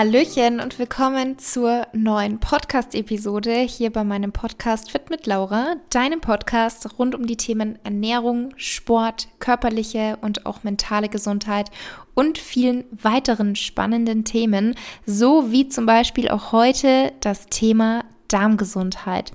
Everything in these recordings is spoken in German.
Hallöchen und willkommen zur neuen Podcast-Episode hier bei meinem Podcast Fit mit Laura, deinem Podcast rund um die Themen Ernährung, Sport, körperliche und auch mentale Gesundheit und vielen weiteren spannenden Themen, so wie zum Beispiel auch heute das Thema Darmgesundheit.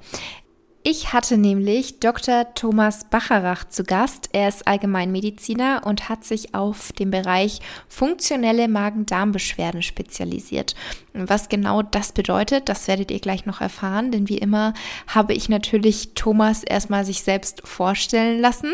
Ich hatte nämlich Dr. Thomas Bacharach zu Gast. Er ist Allgemeinmediziner und hat sich auf den Bereich funktionelle Magen-Darm-Beschwerden spezialisiert. Was genau das bedeutet, das werdet ihr gleich noch erfahren, denn wie immer habe ich natürlich Thomas erstmal sich selbst vorstellen lassen.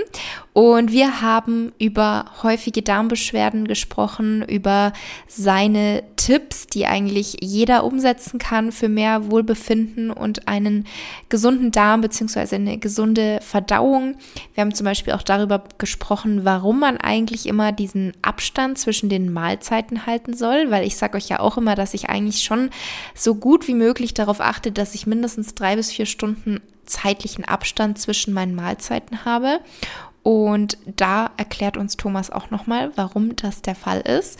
Und wir haben über häufige Darmbeschwerden gesprochen, über seine Tipps, die eigentlich jeder umsetzen kann für mehr Wohlbefinden und einen gesunden Darm bzw. eine gesunde Verdauung. Wir haben zum Beispiel auch darüber gesprochen, warum man eigentlich immer diesen Abstand zwischen den Mahlzeiten halten soll, weil ich sage euch ja auch immer, dass ich eigentlich schon so gut wie möglich darauf achte, dass ich mindestens drei bis vier Stunden zeitlichen Abstand zwischen meinen Mahlzeiten habe. Und da erklärt uns Thomas auch nochmal, warum das der Fall ist.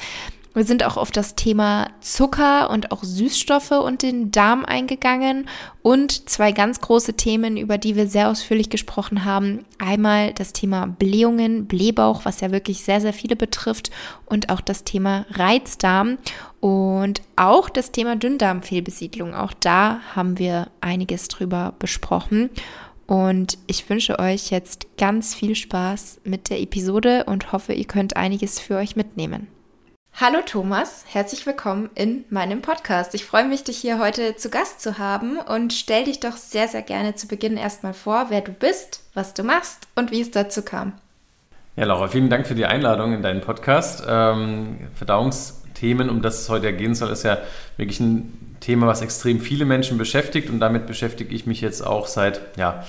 Wir sind auch auf das Thema Zucker und auch Süßstoffe und den Darm eingegangen und zwei ganz große Themen, über die wir sehr ausführlich gesprochen haben. Einmal das Thema Blähungen, Blähbauch, was ja wirklich sehr, sehr viele betrifft und auch das Thema Reizdarm und auch das Thema Dünndarmfehlbesiedlung. Auch da haben wir einiges drüber besprochen. Und ich wünsche euch jetzt ganz viel Spaß mit der Episode und hoffe, ihr könnt einiges für euch mitnehmen. Hallo Thomas, herzlich willkommen in meinem Podcast. Ich freue mich, dich hier heute zu Gast zu haben und stell dich doch sehr, sehr gerne zu Beginn erstmal vor, wer du bist, was du machst und wie es dazu kam. Ja, Laura, vielen Dank für die Einladung in deinen Podcast. Ähm, Verdauungsthemen, um das es heute gehen soll, ist ja wirklich ein Thema, was extrem viele Menschen beschäftigt und damit beschäftige ich mich jetzt auch seit, ja,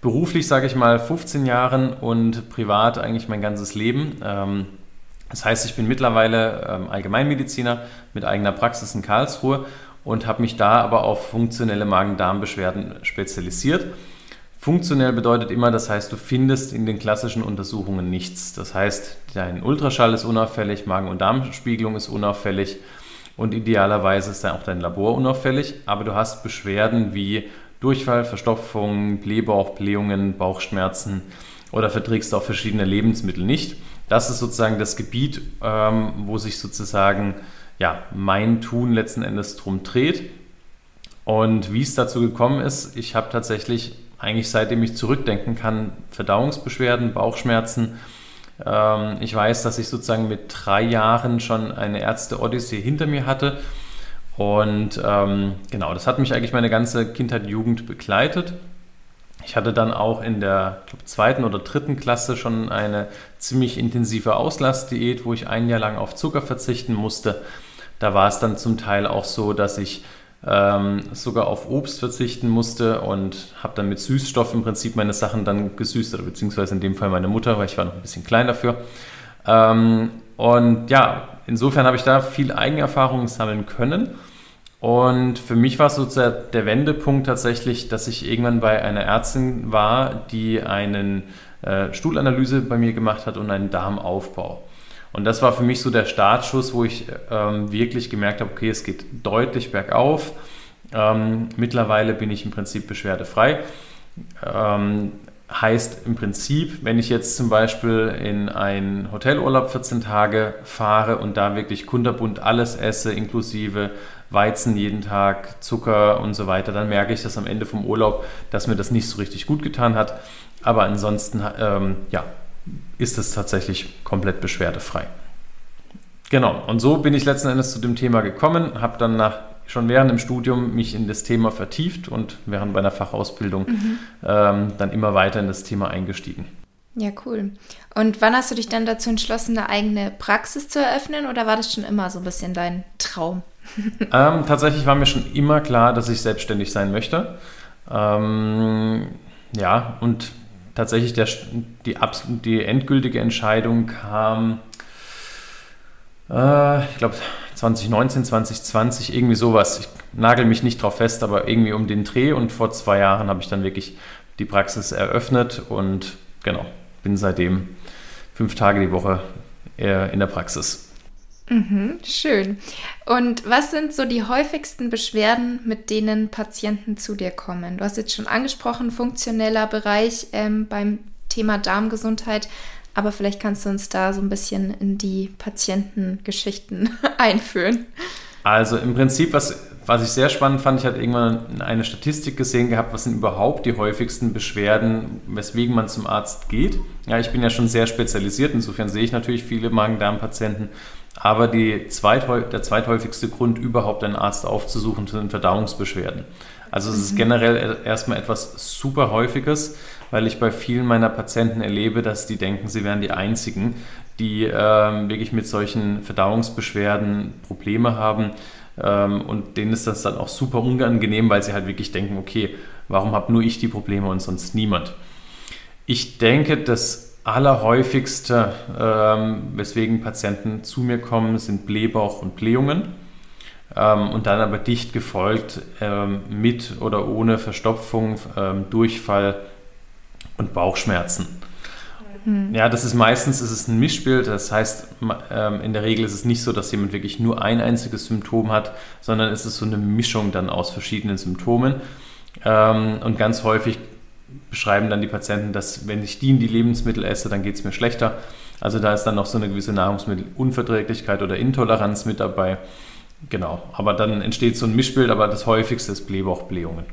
beruflich sage ich mal 15 Jahren und privat eigentlich mein ganzes Leben. Ähm, das heißt, ich bin mittlerweile ähm, Allgemeinmediziner mit eigener Praxis in Karlsruhe und habe mich da aber auf funktionelle Magen-Darm-Beschwerden spezialisiert. Funktionell bedeutet immer, das heißt, du findest in den klassischen Untersuchungen nichts. Das heißt, dein Ultraschall ist unauffällig, Magen- und Darmspiegelung ist unauffällig und idealerweise ist dann auch dein Labor unauffällig, aber du hast Beschwerden wie Durchfall, Verstopfung, Blähbauch, Blähungen, Bauchschmerzen oder verträgst auch verschiedene Lebensmittel nicht. Das ist sozusagen das Gebiet, ähm, wo sich sozusagen ja, mein Tun letzten Endes drum dreht. Und wie es dazu gekommen ist, ich habe tatsächlich eigentlich seitdem ich zurückdenken kann, Verdauungsbeschwerden, Bauchschmerzen. Ähm, ich weiß, dass ich sozusagen mit drei Jahren schon eine Ärzte-Odyssee hinter mir hatte. Und ähm, genau, das hat mich eigentlich meine ganze Kindheit, Jugend begleitet. Ich hatte dann auch in der glaub, zweiten oder dritten Klasse schon eine ziemlich intensive Auslassdiät, wo ich ein Jahr lang auf Zucker verzichten musste. Da war es dann zum Teil auch so, dass ich ähm, sogar auf Obst verzichten musste und habe dann mit Süßstoff im Prinzip meine Sachen dann gesüßt, oder beziehungsweise in dem Fall meine Mutter, weil ich war noch ein bisschen klein dafür. Ähm, und ja, insofern habe ich da viel Eigenerfahrung sammeln können. Und für mich war so der Wendepunkt tatsächlich, dass ich irgendwann bei einer Ärztin war, die eine äh, Stuhlanalyse bei mir gemacht hat und einen Darmaufbau. Und das war für mich so der Startschuss, wo ich ähm, wirklich gemerkt habe, okay, es geht deutlich bergauf. Ähm, mittlerweile bin ich im Prinzip beschwerdefrei. Ähm, heißt im Prinzip, wenn ich jetzt zum Beispiel in einen Hotelurlaub 14 Tage fahre und da wirklich kunterbunt alles esse, inklusive Weizen jeden Tag, Zucker und so weiter, dann merke ich das am Ende vom Urlaub, dass mir das nicht so richtig gut getan hat. Aber ansonsten ähm, ja, ist es tatsächlich komplett beschwerdefrei. Genau, und so bin ich letzten Endes zu dem Thema gekommen, habe dann nach, schon während dem Studium mich in das Thema vertieft und während meiner Fachausbildung mhm. ähm, dann immer weiter in das Thema eingestiegen. Ja, cool. Und wann hast du dich dann dazu entschlossen, eine eigene Praxis zu eröffnen oder war das schon immer so ein bisschen dein Traum? Ähm, tatsächlich war mir schon immer klar, dass ich selbstständig sein möchte. Ähm, ja, und tatsächlich der, die, die endgültige Entscheidung kam, äh, ich glaube 2019, 2020, irgendwie sowas. Ich nagel mich nicht drauf fest, aber irgendwie um den Dreh. Und vor zwei Jahren habe ich dann wirklich die Praxis eröffnet und genau, bin seitdem fünf Tage die Woche in der Praxis. Mhm, schön. Und was sind so die häufigsten Beschwerden, mit denen Patienten zu dir kommen? Du hast jetzt schon angesprochen, funktioneller Bereich ähm, beim Thema Darmgesundheit, aber vielleicht kannst du uns da so ein bisschen in die Patientengeschichten einführen. Also im Prinzip, was, was ich sehr spannend fand, ich hatte irgendwann eine Statistik gesehen gehabt, was sind überhaupt die häufigsten Beschwerden, weswegen man zum Arzt geht. Ja, ich bin ja schon sehr spezialisiert, insofern sehe ich natürlich viele Magen-Darm-Patienten, aber zweithäu der zweithäufigste Grund, überhaupt einen Arzt aufzusuchen, sind Verdauungsbeschwerden. Also es mhm. ist generell erstmal etwas super häufiges, weil ich bei vielen meiner Patienten erlebe, dass die denken, sie wären die Einzigen, die ähm, wirklich mit solchen Verdauungsbeschwerden Probleme haben. Ähm, und denen ist das dann auch super unangenehm, weil sie halt wirklich denken, okay, warum habe nur ich die Probleme und sonst niemand? Ich denke, das allerhäufigste, ähm, weswegen Patienten zu mir kommen, sind Blähbauch und Blähungen. Ähm, und dann aber dicht gefolgt ähm, mit oder ohne Verstopfung, ähm, Durchfall und Bauchschmerzen. Hm. Ja, das ist meistens ist es ein Mischbild. Das heißt, ähm, in der Regel ist es nicht so, dass jemand wirklich nur ein einziges Symptom hat, sondern es ist so eine Mischung dann aus verschiedenen Symptomen. Ähm, und ganz häufig beschreiben dann die Patienten, dass wenn ich die in die Lebensmittel esse, dann geht es mir schlechter. Also da ist dann noch so eine gewisse Nahrungsmittelunverträglichkeit oder Intoleranz mit dabei. Genau, aber dann entsteht so ein Mischbild, aber das häufigste ist Blähbauchblähungen.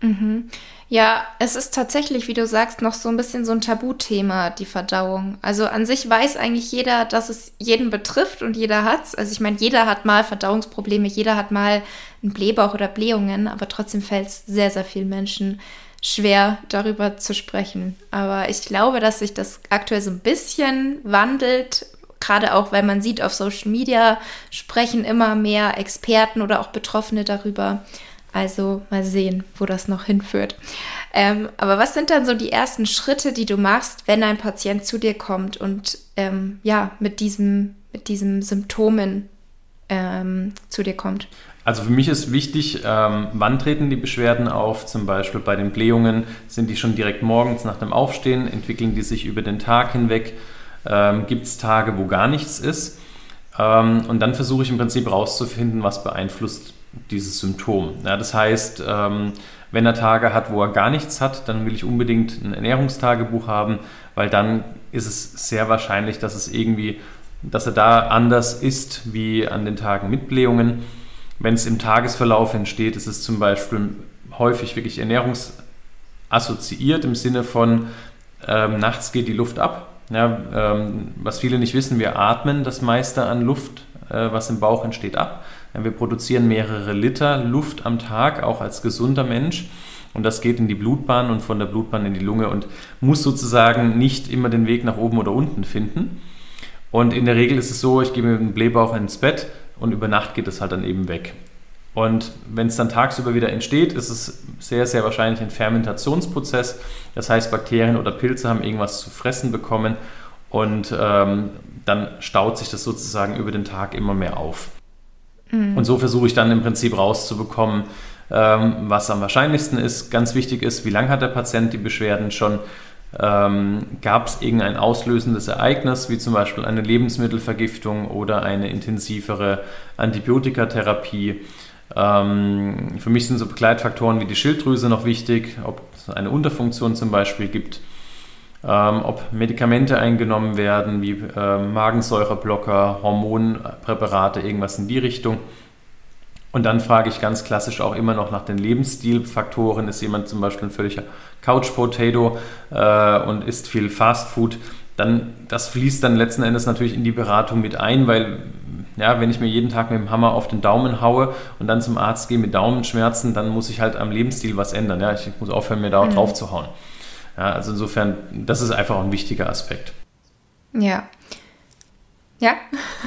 Mhm. Ja, es ist tatsächlich, wie du sagst, noch so ein bisschen so ein Tabuthema, die Verdauung. Also an sich weiß eigentlich jeder, dass es jeden betrifft und jeder hat's. Also ich meine, jeder hat mal Verdauungsprobleme, jeder hat mal einen Blähbauch oder Blähungen, aber trotzdem fällt es sehr, sehr vielen Menschen schwer, darüber zu sprechen. Aber ich glaube, dass sich das aktuell so ein bisschen wandelt, gerade auch, weil man sieht, auf Social Media sprechen immer mehr Experten oder auch Betroffene darüber. Also mal sehen, wo das noch hinführt. Ähm, aber was sind dann so die ersten Schritte, die du machst, wenn ein Patient zu dir kommt und ähm, ja, mit diesem, mit diesem Symptomen ähm, zu dir kommt? Also für mich ist wichtig, ähm, wann treten die Beschwerden auf? Zum Beispiel bei den Blähungen sind die schon direkt morgens nach dem Aufstehen, entwickeln die sich über den Tag hinweg, ähm, gibt es Tage, wo gar nichts ist. Ähm, und dann versuche ich im Prinzip herauszufinden, was beeinflusst dieses Symptom. Ja, das heißt, ähm, wenn er Tage hat, wo er gar nichts hat, dann will ich unbedingt ein Ernährungstagebuch haben, weil dann ist es sehr wahrscheinlich, dass es irgendwie, dass er da anders ist wie an den Tagen mit Blähungen. Wenn es im Tagesverlauf entsteht, ist es zum Beispiel häufig wirklich ernährungsassoziiert im Sinne von ähm, nachts geht die Luft ab. Ja, ähm, was viele nicht wissen, wir atmen das meiste an Luft, äh, was im Bauch entsteht, ab. Wir produzieren mehrere Liter Luft am Tag, auch als gesunder Mensch. Und das geht in die Blutbahn und von der Blutbahn in die Lunge und muss sozusagen nicht immer den Weg nach oben oder unten finden. Und in der Regel ist es so, ich gehe mit dem Blähbauch ins Bett und über Nacht geht es halt dann eben weg. Und wenn es dann tagsüber wieder entsteht, ist es sehr, sehr wahrscheinlich ein Fermentationsprozess. Das heißt, Bakterien oder Pilze haben irgendwas zu fressen bekommen und ähm, dann staut sich das sozusagen über den Tag immer mehr auf. Mhm. Und so versuche ich dann im Prinzip rauszubekommen, ähm, was am wahrscheinlichsten ist. Ganz wichtig ist, wie lange hat der Patient die Beschwerden schon? Ähm, Gab es irgendein auslösendes Ereignis, wie zum Beispiel eine Lebensmittelvergiftung oder eine intensivere Antibiotikatherapie? Ähm, für mich sind so Begleitfaktoren wie die Schilddrüse noch wichtig, ob es eine Unterfunktion zum Beispiel gibt ähm, ob Medikamente eingenommen werden, wie äh, Magensäureblocker, Hormonpräparate, irgendwas in die Richtung. Und dann frage ich ganz klassisch auch immer noch nach den Lebensstilfaktoren. Ist jemand zum Beispiel ein völliger Couch-Potato äh, und isst viel Fastfood? Dann, das fließt dann letzten Endes natürlich in die Beratung mit ein, weil ja, wenn ich mir jeden Tag mit dem Hammer auf den Daumen haue und dann zum Arzt gehe mit Daumenschmerzen, dann muss ich halt am Lebensstil was ändern. Ja? Ich muss aufhören, mir da mhm. drauf zu hauen. Ja, also insofern, das ist einfach ein wichtiger Aspekt. Ja. Ja,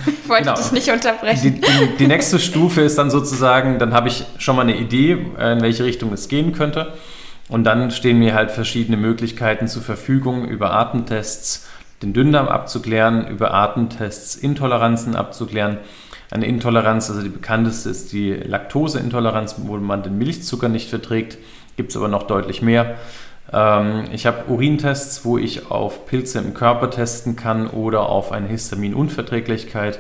ich wollte genau. dich nicht unterbrechen. Die, die, die, nächste Stufe ist dann sozusagen, dann habe ich schon mal eine Idee, in welche Richtung es gehen könnte. Und dann stehen mir halt verschiedene Möglichkeiten zur Verfügung, über Atemtests den Dünndarm abzuklären, über Atemtests Intoleranzen abzuklären. Eine Intoleranz, also die bekannteste ist die Laktoseintoleranz, wo man den Milchzucker nicht verträgt. Gibt es aber noch deutlich mehr. Ähm, ich habe Urintests, wo ich auf Pilze im Körper testen kann oder auf eine Histaminunverträglichkeit.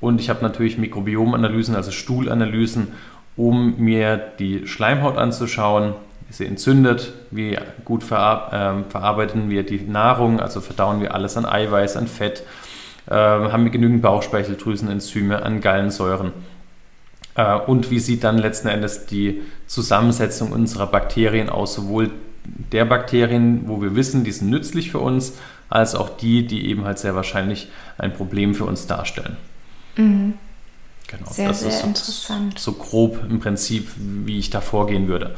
Und ich habe natürlich Mikrobiomanalysen, also Stuhlanalysen, um mir die Schleimhaut anzuschauen. Ist sie entzündet? Wie gut verar äh, verarbeiten wir die Nahrung? Also verdauen wir alles an Eiweiß, an Fett? Äh, haben wir genügend Bauchspeicheldrüsenenzyme, an Gallensäuren? Äh, und wie sieht dann letzten Endes die Zusammensetzung unserer Bakterien aus? Sowohl der Bakterien, wo wir wissen, die sind nützlich für uns, als auch die, die eben halt sehr wahrscheinlich ein Problem für uns darstellen. Mhm. Genau, sehr, das sehr ist interessant. So grob im Prinzip, wie ich da vorgehen würde.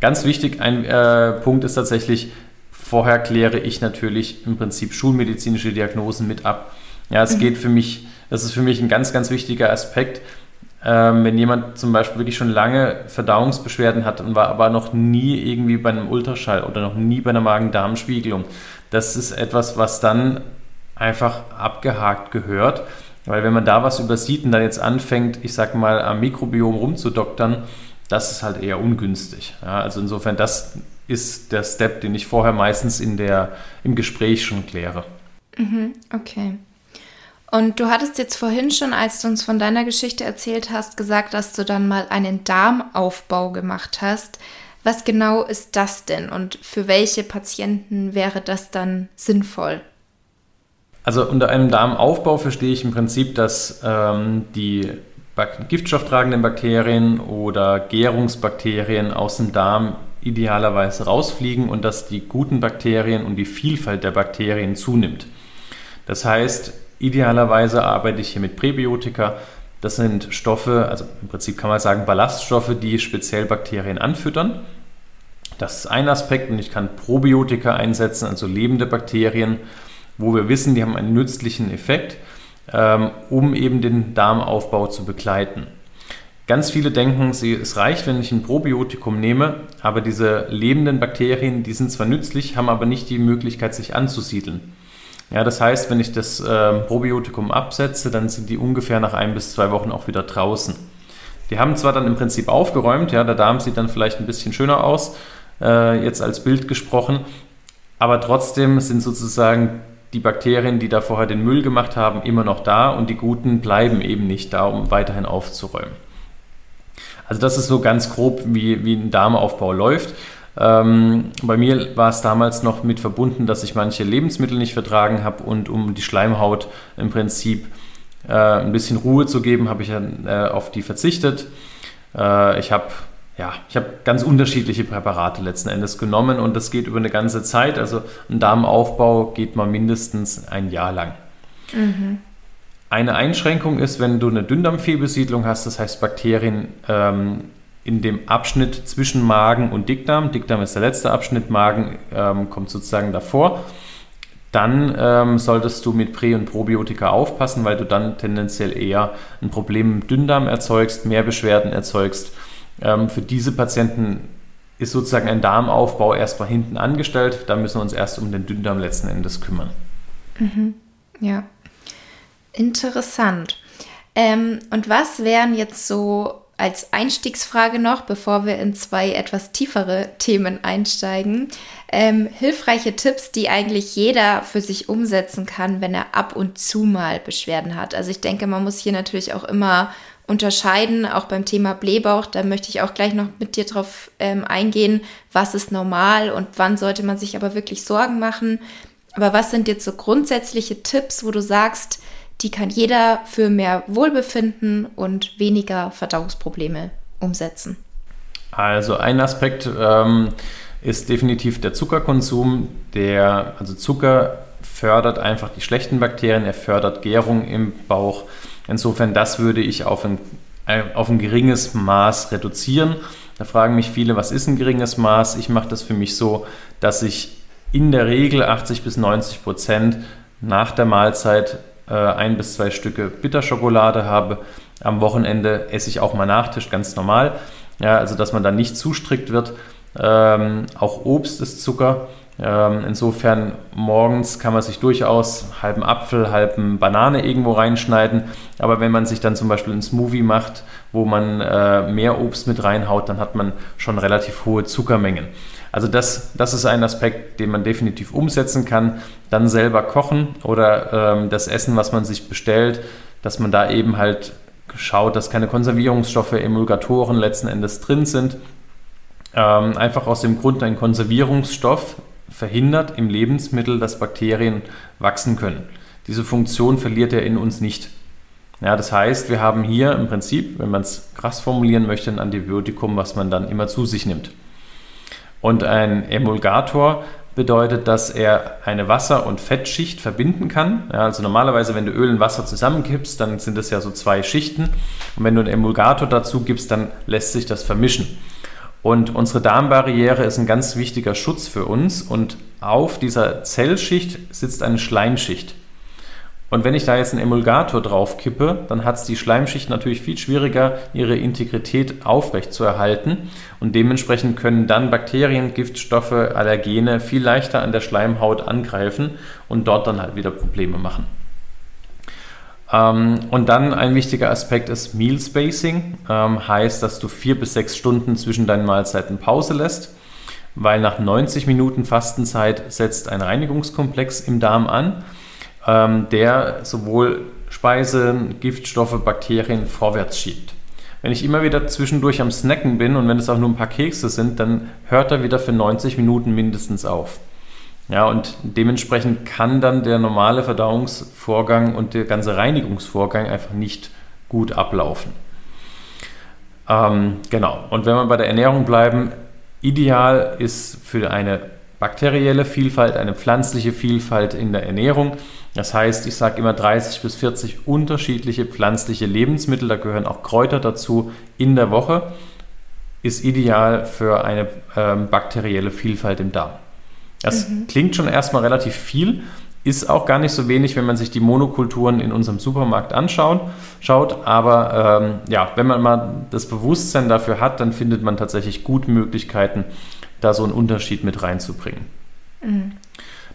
Ganz wichtig, ein äh, Punkt ist tatsächlich, vorher kläre ich natürlich im Prinzip schulmedizinische Diagnosen mit ab. Ja, es mhm. geht für mich, das ist für mich ein ganz, ganz wichtiger Aspekt. Ähm, wenn jemand zum Beispiel wirklich schon lange Verdauungsbeschwerden hat und war aber noch nie irgendwie bei einem Ultraschall oder noch nie bei einer Magen-Darm-Spiegelung, das ist etwas, was dann einfach abgehakt gehört. Weil wenn man da was übersieht und dann jetzt anfängt, ich sag mal, am Mikrobiom rumzudoktern, das ist halt eher ungünstig. Ja, also insofern, das ist der Step, den ich vorher meistens in der, im Gespräch schon kläre. Mhm, okay. Und du hattest jetzt vorhin schon, als du uns von deiner Geschichte erzählt hast, gesagt, dass du dann mal einen Darmaufbau gemacht hast. Was genau ist das denn und für welche Patienten wäre das dann sinnvoll? Also unter einem Darmaufbau verstehe ich im Prinzip, dass ähm, die giftstofftragenden Bakterien oder Gärungsbakterien aus dem Darm idealerweise rausfliegen und dass die guten Bakterien und die Vielfalt der Bakterien zunimmt. Das heißt, idealerweise arbeite ich hier mit Präbiotika. Das sind Stoffe, also im Prinzip kann man sagen Ballaststoffe, die speziell Bakterien anfüttern. Das ist ein Aspekt und ich kann Probiotika einsetzen, also lebende Bakterien, wo wir wissen, die haben einen nützlichen Effekt, ähm, um eben den Darmaufbau zu begleiten. Ganz viele denken, es reicht, wenn ich ein Probiotikum nehme, aber diese lebenden Bakterien, die sind zwar nützlich, haben aber nicht die Möglichkeit, sich anzusiedeln. Ja, das heißt, wenn ich das äh, Probiotikum absetze, dann sind die ungefähr nach ein bis zwei Wochen auch wieder draußen. Die haben zwar dann im Prinzip aufgeräumt, ja, der Darm sieht dann vielleicht ein bisschen schöner aus, äh, jetzt als Bild gesprochen, aber trotzdem sind sozusagen die Bakterien, die da vorher den Müll gemacht haben, immer noch da und die guten bleiben eben nicht da, um weiterhin aufzuräumen. Also das ist so ganz grob, wie, wie ein Darmaufbau läuft. Ähm, bei mir war es damals noch mit verbunden, dass ich manche Lebensmittel nicht vertragen habe und um die Schleimhaut im Prinzip äh, ein bisschen Ruhe zu geben, habe ich äh, auf die verzichtet. Äh, ich habe ja, ich habe ganz unterschiedliche Präparate letzten Endes genommen und das geht über eine ganze Zeit. Also ein Darmaufbau geht mal mindestens ein Jahr lang. Mhm. Eine Einschränkung ist, wenn du eine Dünndarmfehlbesiedlung hast, das heißt Bakterien ähm, in dem Abschnitt zwischen Magen und Dickdarm. Dickdarm ist der letzte Abschnitt, Magen ähm, kommt sozusagen davor. Dann ähm, solltest du mit Prä- und Probiotika aufpassen, weil du dann tendenziell eher ein Problem im Dünndarm erzeugst, mehr Beschwerden erzeugst. Ähm, für diese Patienten ist sozusagen ein Darmaufbau erstmal hinten angestellt. Da müssen wir uns erst um den Dünndarm letzten Endes kümmern. Mhm. Ja, interessant. Ähm, und was wären jetzt so als Einstiegsfrage noch, bevor wir in zwei etwas tiefere Themen einsteigen, ähm, hilfreiche Tipps, die eigentlich jeder für sich umsetzen kann, wenn er ab und zu mal Beschwerden hat. Also ich denke, man muss hier natürlich auch immer unterscheiden, auch beim Thema Blähbauch. Da möchte ich auch gleich noch mit dir drauf ähm, eingehen, was ist normal und wann sollte man sich aber wirklich Sorgen machen. Aber was sind jetzt so grundsätzliche Tipps, wo du sagst, die kann jeder für mehr Wohlbefinden und weniger Verdauungsprobleme umsetzen. Also ein Aspekt ähm, ist definitiv der Zuckerkonsum. Der, also Zucker fördert einfach die schlechten Bakterien, er fördert Gärung im Bauch. Insofern, das würde ich auf ein, auf ein geringes Maß reduzieren. Da fragen mich viele, was ist ein geringes Maß? Ich mache das für mich so, dass ich in der Regel 80 bis 90 Prozent nach der Mahlzeit äh, ein bis zwei Stücke Bitterschokolade habe. Am Wochenende esse ich auch mal Nachtisch, ganz normal. Ja, also dass man da nicht zu strikt wird. Ähm, auch Obst ist Zucker. Ähm, insofern morgens kann man sich durchaus halben Apfel, halben Banane irgendwo reinschneiden. Aber wenn man sich dann zum Beispiel einen Smoothie macht, wo man äh, mehr Obst mit reinhaut, dann hat man schon relativ hohe Zuckermengen. Also das, das ist ein Aspekt, den man definitiv umsetzen kann. Dann selber kochen oder ähm, das Essen, was man sich bestellt, dass man da eben halt schaut, dass keine Konservierungsstoffe, Emulgatoren letzten Endes drin sind. Ähm, einfach aus dem Grund, ein Konservierungsstoff verhindert im Lebensmittel, dass Bakterien wachsen können. Diese Funktion verliert er in uns nicht. Ja, das heißt, wir haben hier im Prinzip, wenn man es krass formulieren möchte, ein Antibiotikum, was man dann immer zu sich nimmt. Und ein Emulgator bedeutet, dass er eine Wasser- und Fettschicht verbinden kann. Ja, also normalerweise, wenn du Öl und Wasser zusammenkippst, dann sind es ja so zwei Schichten. Und wenn du einen Emulgator dazu gibst, dann lässt sich das vermischen. Und unsere Darmbarriere ist ein ganz wichtiger Schutz für uns. Und auf dieser Zellschicht sitzt eine Schleimschicht. Und wenn ich da jetzt einen Emulgator drauf kippe, dann hat es die Schleimschicht natürlich viel schwieriger, ihre Integrität aufrecht zu erhalten. Und dementsprechend können dann Bakterien, Giftstoffe, Allergene viel leichter an der Schleimhaut angreifen und dort dann halt wieder Probleme machen. Ähm, und dann ein wichtiger Aspekt ist Meal Spacing. Ähm, heißt, dass du vier bis sechs Stunden zwischen deinen Mahlzeiten Pause lässt weil nach 90 Minuten Fastenzeit setzt ein Reinigungskomplex im Darm an ähm, der sowohl Speisen, Giftstoffe, Bakterien vorwärts schiebt. Wenn ich immer wieder zwischendurch am Snacken bin und wenn es auch nur ein paar Kekse sind, dann hört er wieder für 90 Minuten mindestens auf. Ja, und dementsprechend kann dann der normale Verdauungsvorgang und der ganze Reinigungsvorgang einfach nicht gut ablaufen. Ähm, genau, und wenn wir bei der Ernährung bleiben, ideal ist für eine bakterielle Vielfalt, eine pflanzliche Vielfalt in der Ernährung das heißt, ich sage immer 30 bis 40 unterschiedliche pflanzliche Lebensmittel, da gehören auch Kräuter dazu, in der Woche, ist ideal für eine ähm, bakterielle Vielfalt im Darm. Das mhm. klingt schon erstmal relativ viel, ist auch gar nicht so wenig, wenn man sich die Monokulturen in unserem Supermarkt anschaut. Schaut, aber ähm, ja, wenn man mal das Bewusstsein dafür hat, dann findet man tatsächlich gute Möglichkeiten, da so einen Unterschied mit reinzubringen. Mhm.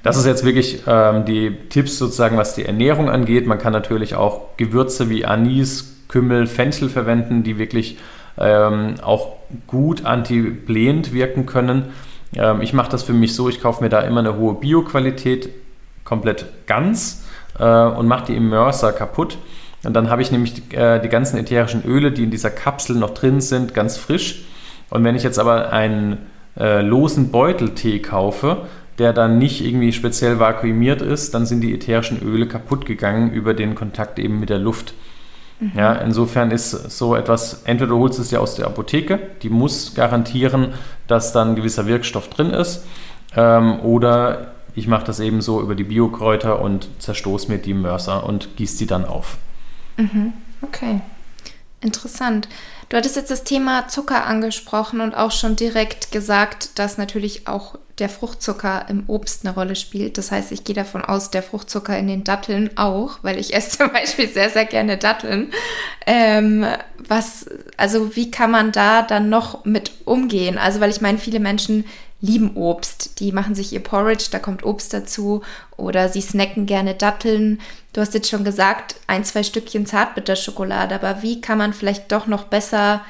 Das ist jetzt wirklich ähm, die Tipps sozusagen, was die Ernährung angeht. Man kann natürlich auch Gewürze wie Anis, Kümmel, Fenchel verwenden, die wirklich ähm, auch gut antiblähend wirken können. Ähm, ich mache das für mich so, ich kaufe mir da immer eine hohe Bioqualität komplett ganz äh, und mache die Immerser kaputt. Und dann habe ich nämlich die, äh, die ganzen ätherischen Öle, die in dieser Kapsel noch drin sind, ganz frisch. Und wenn ich jetzt aber einen äh, losen Beuteltee kaufe, der dann nicht irgendwie speziell vakuumiert ist, dann sind die ätherischen Öle kaputt gegangen über den Kontakt eben mit der Luft. Mhm. Ja, insofern ist so etwas, entweder du holst es dir aus der Apotheke, die muss garantieren, dass dann ein gewisser Wirkstoff drin ist, ähm, oder ich mache das eben so über die Biokräuter und zerstoße mir die Mörser und gieße die dann auf. Mhm. Okay, interessant. Du hattest jetzt das Thema Zucker angesprochen und auch schon direkt gesagt, dass natürlich auch der Fruchtzucker im Obst eine Rolle spielt. Das heißt, ich gehe davon aus, der Fruchtzucker in den Datteln auch, weil ich esse zum Beispiel sehr, sehr gerne Datteln. Ähm, was, also wie kann man da dann noch mit umgehen? Also, weil ich meine, viele Menschen lieben Obst. Die machen sich ihr Porridge, da kommt Obst dazu. Oder sie snacken gerne Datteln. Du hast jetzt schon gesagt, ein, zwei Stückchen Zartbitterschokolade. Aber wie kann man vielleicht doch noch besser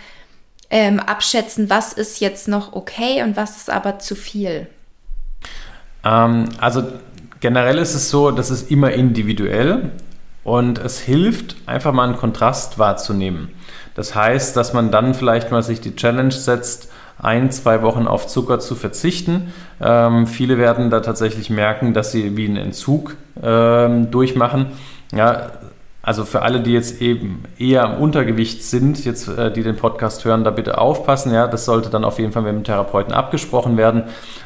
ähm, abschätzen, was ist jetzt noch okay und was ist aber zu viel? Ähm, also generell ist es so, dass es immer individuell und es hilft, einfach mal einen Kontrast wahrzunehmen. Das heißt, dass man dann vielleicht mal sich die Challenge setzt, ein, zwei Wochen auf Zucker zu verzichten. Ähm, viele werden da tatsächlich merken, dass sie wie einen Entzug ähm, durchmachen. Ja, also für alle, die jetzt eben eher am Untergewicht sind, jetzt äh, die den Podcast hören, da bitte aufpassen. Ja, das sollte dann auf jeden Fall mit dem Therapeuten abgesprochen werden,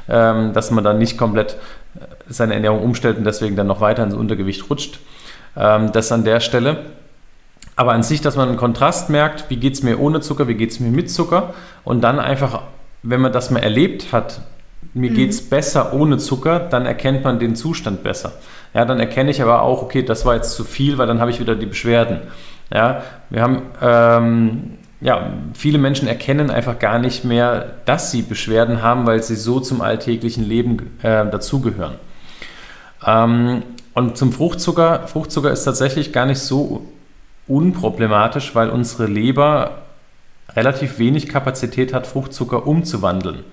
ähm, dass man dann nicht komplett äh, seine Ernährung umstellt und deswegen dann noch weiter ins Untergewicht rutscht. Ähm, das an der Stelle. Aber an sich, dass man einen Kontrast merkt, wie geht es mir ohne Zucker, wie geht es mir mit Zucker und dann einfach, wenn man das mal erlebt hat, mir mhm. geht es besser ohne Zucker, dann erkennt man den Zustand besser. Ja, dann erkenne ich aber auch, okay, das war jetzt zu viel, weil dann habe ich wieder die Beschwerden. Ja, wir haben, ähm, ja, viele Menschen erkennen einfach gar nicht mehr, dass sie Beschwerden haben, weil sie so zum alltäglichen Leben äh, dazugehören. Ähm, und zum Fruchtzucker, Fruchtzucker ist tatsächlich gar nicht so unproblematisch, weil unsere Leber relativ wenig Kapazität hat, Fruchtzucker umzuwandeln.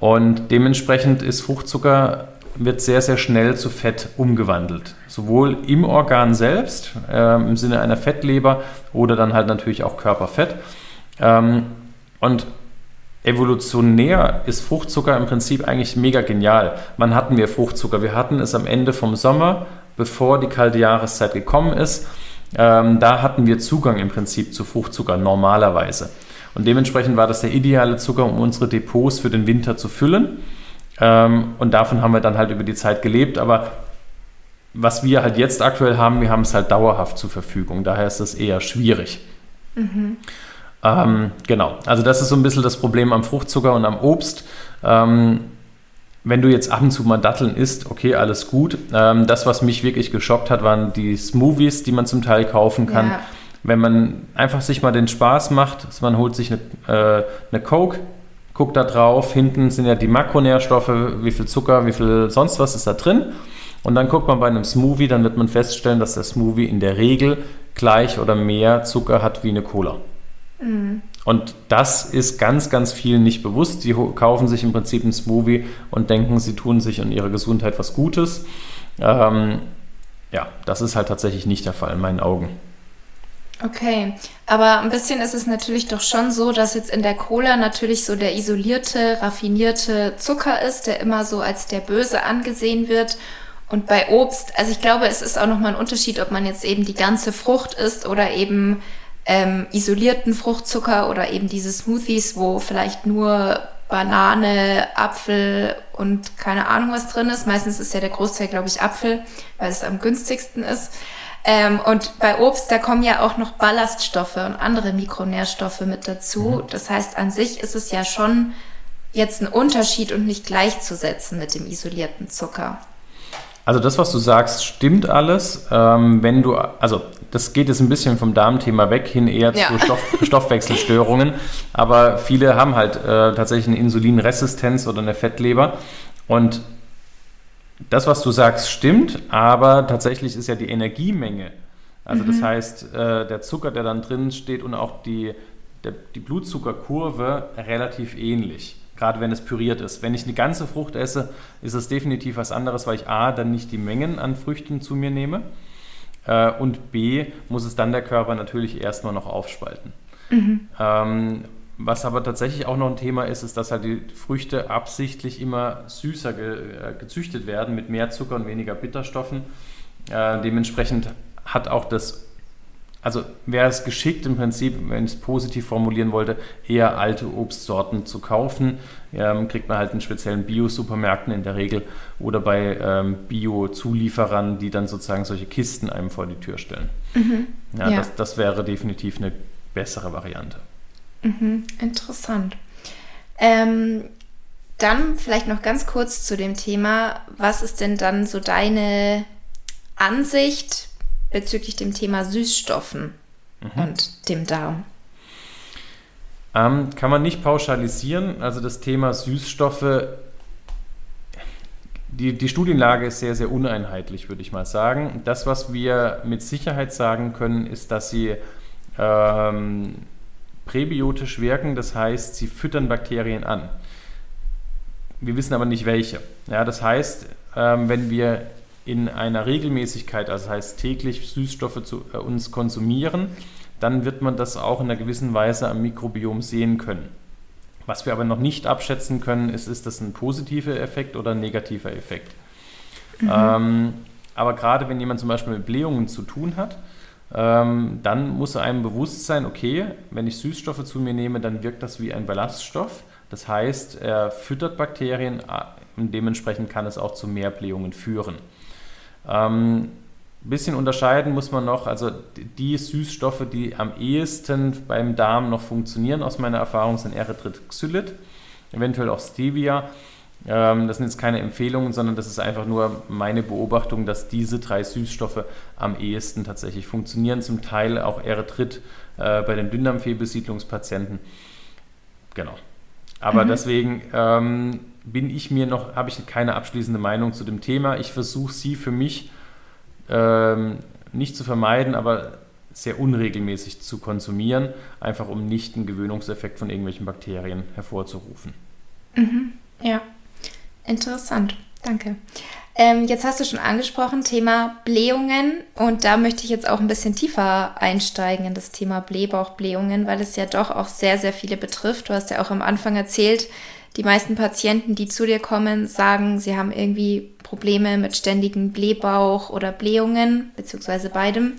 Und dementsprechend ist Fruchtzucker wird sehr, sehr schnell zu Fett umgewandelt. Sowohl im Organ selbst, äh, im Sinne einer Fettleber, oder dann halt natürlich auch Körperfett. Ähm, und evolutionär ist Fruchtzucker im Prinzip eigentlich mega genial. Wann hatten wir Fruchtzucker? Wir hatten es am Ende vom Sommer, bevor die kalte Jahreszeit gekommen ist. Ähm, da hatten wir Zugang im Prinzip zu Fruchtzucker normalerweise. Und dementsprechend war das der ideale Zucker, um unsere Depots für den Winter zu füllen. Ähm, und davon haben wir dann halt über die Zeit gelebt. Aber was wir halt jetzt aktuell haben, wir haben es halt dauerhaft zur Verfügung. Daher ist es eher schwierig. Mhm. Ähm, genau, also das ist so ein bisschen das Problem am Fruchtzucker und am Obst. Ähm, wenn du jetzt ab und zu mal Datteln isst, okay, alles gut. Ähm, das, was mich wirklich geschockt hat, waren die Smoothies, die man zum Teil kaufen kann. Ja. Wenn man einfach sich mal den Spaß macht, man holt sich eine, äh, eine Coke, guckt da drauf, hinten sind ja die Makronährstoffe, wie viel Zucker, wie viel sonst was ist da drin. Und dann guckt man bei einem Smoothie, dann wird man feststellen, dass der Smoothie in der Regel gleich oder mehr Zucker hat wie eine Cola. Mhm. Und das ist ganz, ganz vielen nicht bewusst. Die kaufen sich im Prinzip einen Smoothie und denken, sie tun sich und ihrer Gesundheit was Gutes. Ähm, ja, das ist halt tatsächlich nicht der Fall in meinen Augen. Okay, aber ein bisschen ist es natürlich doch schon so, dass jetzt in der Cola natürlich so der isolierte, raffinierte Zucker ist, der immer so als der Böse angesehen wird. Und bei Obst, also ich glaube, es ist auch nochmal ein Unterschied, ob man jetzt eben die ganze Frucht isst oder eben ähm, isolierten Fruchtzucker oder eben diese Smoothies, wo vielleicht nur Banane, Apfel und keine Ahnung was drin ist. Meistens ist ja der Großteil, glaube ich, Apfel, weil es am günstigsten ist. Ähm, und bei Obst, da kommen ja auch noch Ballaststoffe und andere Mikronährstoffe mit dazu. Mhm. Das heißt, an sich ist es ja schon jetzt ein Unterschied und nicht gleichzusetzen mit dem isolierten Zucker. Also das, was du sagst, stimmt alles. Ähm, wenn du, also das geht jetzt ein bisschen vom Darmthema weg hin eher ja. zu Stoff, Stoffwechselstörungen. Aber viele haben halt äh, tatsächlich eine Insulinresistenz oder eine Fettleber. Und das, was du sagst, stimmt, aber tatsächlich ist ja die Energiemenge, also mhm. das heißt, äh, der Zucker, der dann drin steht und auch die, der, die Blutzuckerkurve relativ ähnlich gerade wenn es püriert ist. Wenn ich eine ganze Frucht esse, ist es definitiv was anderes, weil ich A, dann nicht die Mengen an Früchten zu mir nehme äh, und B, muss es dann der Körper natürlich erstmal noch aufspalten. Mhm. Ähm, was aber tatsächlich auch noch ein Thema ist, ist, dass halt die Früchte absichtlich immer süßer ge äh, gezüchtet werden mit mehr Zucker und weniger Bitterstoffen. Äh, dementsprechend hat auch das also wäre es geschickt im Prinzip, wenn ich es positiv formulieren wollte, eher alte Obstsorten zu kaufen. Ähm, kriegt man halt in speziellen Bio-Supermärkten in der Regel oder bei ähm, Bio-Zulieferern, die dann sozusagen solche Kisten einem vor die Tür stellen. Mhm. Ja, ja. Das, das, wäre definitiv eine bessere Variante. Mhm. Interessant. Ähm, dann vielleicht noch ganz kurz zu dem Thema, was ist denn dann so deine Ansicht bezüglich dem Thema Süßstoffen mhm. und dem Darm? Ähm, kann man nicht pauschalisieren. Also das Thema Süßstoffe, die, die Studienlage ist sehr, sehr uneinheitlich, würde ich mal sagen. Das, was wir mit Sicherheit sagen können, ist, dass sie ähm, präbiotisch wirken, das heißt, sie füttern Bakterien an. Wir wissen aber nicht welche. Ja, das heißt, ähm, wenn wir in einer Regelmäßigkeit, also das heißt täglich Süßstoffe zu äh, uns konsumieren, dann wird man das auch in einer gewissen Weise am Mikrobiom sehen können. Was wir aber noch nicht abschätzen können, ist, ist das ein positiver Effekt oder ein negativer Effekt. Mhm. Ähm, aber gerade wenn jemand zum Beispiel mit Blähungen zu tun hat, ähm, dann muss einem bewusst sein, okay, wenn ich Süßstoffe zu mir nehme, dann wirkt das wie ein Ballaststoff. Das heißt, er füttert Bakterien und dementsprechend kann es auch zu mehr Blähungen führen. Ähm, bisschen unterscheiden muss man noch, also die Süßstoffe, die am ehesten beim Darm noch funktionieren, aus meiner Erfahrung, sind Erythrit, eventuell auch Stevia. Ähm, das sind jetzt keine Empfehlungen, sondern das ist einfach nur meine Beobachtung, dass diese drei Süßstoffe am ehesten tatsächlich funktionieren. Zum Teil auch Erythrit äh, bei den Dünndarmfehlbesiedlungspatienten. Genau. Aber mhm. deswegen ähm, bin ich mir noch, habe ich keine abschließende Meinung zu dem Thema. Ich versuche sie für mich ähm, nicht zu vermeiden, aber sehr unregelmäßig zu konsumieren, einfach um nicht einen Gewöhnungseffekt von irgendwelchen Bakterien hervorzurufen. Mhm. Ja, interessant. Danke. Ähm, jetzt hast du schon angesprochen, Thema Blähungen. Und da möchte ich jetzt auch ein bisschen tiefer einsteigen in das Thema Blähbauchblähungen, weil es ja doch auch sehr, sehr viele betrifft. Du hast ja auch am Anfang erzählt, die meisten Patienten, die zu dir kommen, sagen, sie haben irgendwie Probleme mit ständigen Blähbauch oder Blähungen, beziehungsweise beidem.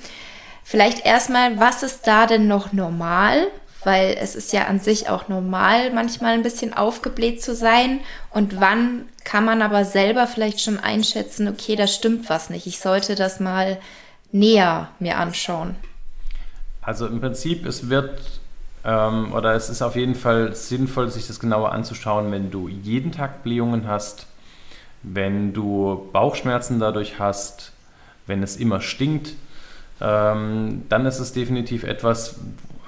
Vielleicht erstmal, was ist da denn noch normal? Weil es ist ja an sich auch normal, manchmal ein bisschen aufgebläht zu sein. Und wann kann man aber selber vielleicht schon einschätzen, okay, da stimmt was nicht. Ich sollte das mal näher mir anschauen. Also im Prinzip, es wird ähm, oder es ist auf jeden Fall sinnvoll, sich das genauer anzuschauen, wenn du jeden Tag Blähungen hast, wenn du Bauchschmerzen dadurch hast, wenn es immer stinkt, ähm, dann ist es definitiv etwas,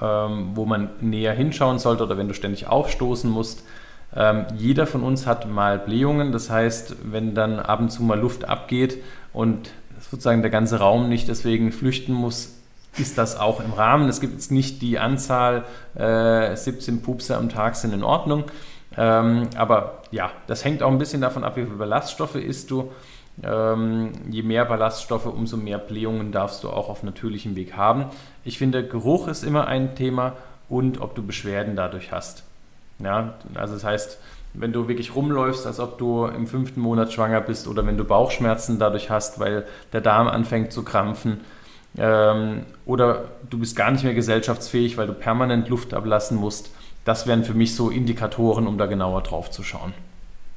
ähm, wo man näher hinschauen sollte oder wenn du ständig aufstoßen musst. Ähm, jeder von uns hat mal Blähungen, das heißt, wenn dann ab und zu mal Luft abgeht und sozusagen der ganze Raum nicht deswegen flüchten muss, ist das auch im Rahmen. Es gibt jetzt nicht die Anzahl, äh, 17 Pupse am Tag sind in Ordnung. Ähm, aber ja, das hängt auch ein bisschen davon ab, wie viele Ballaststoffe isst du. Ähm, je mehr Ballaststoffe, umso mehr Blähungen darfst du auch auf natürlichem Weg haben. Ich finde, Geruch ist immer ein Thema und ob du Beschwerden dadurch hast. Ja, also das heißt, wenn du wirklich rumläufst, als ob du im fünften Monat schwanger bist oder wenn du Bauchschmerzen dadurch hast, weil der Darm anfängt zu krampfen, ähm, oder du bist gar nicht mehr gesellschaftsfähig, weil du permanent Luft ablassen musst. Das wären für mich so Indikatoren, um da genauer drauf zu schauen.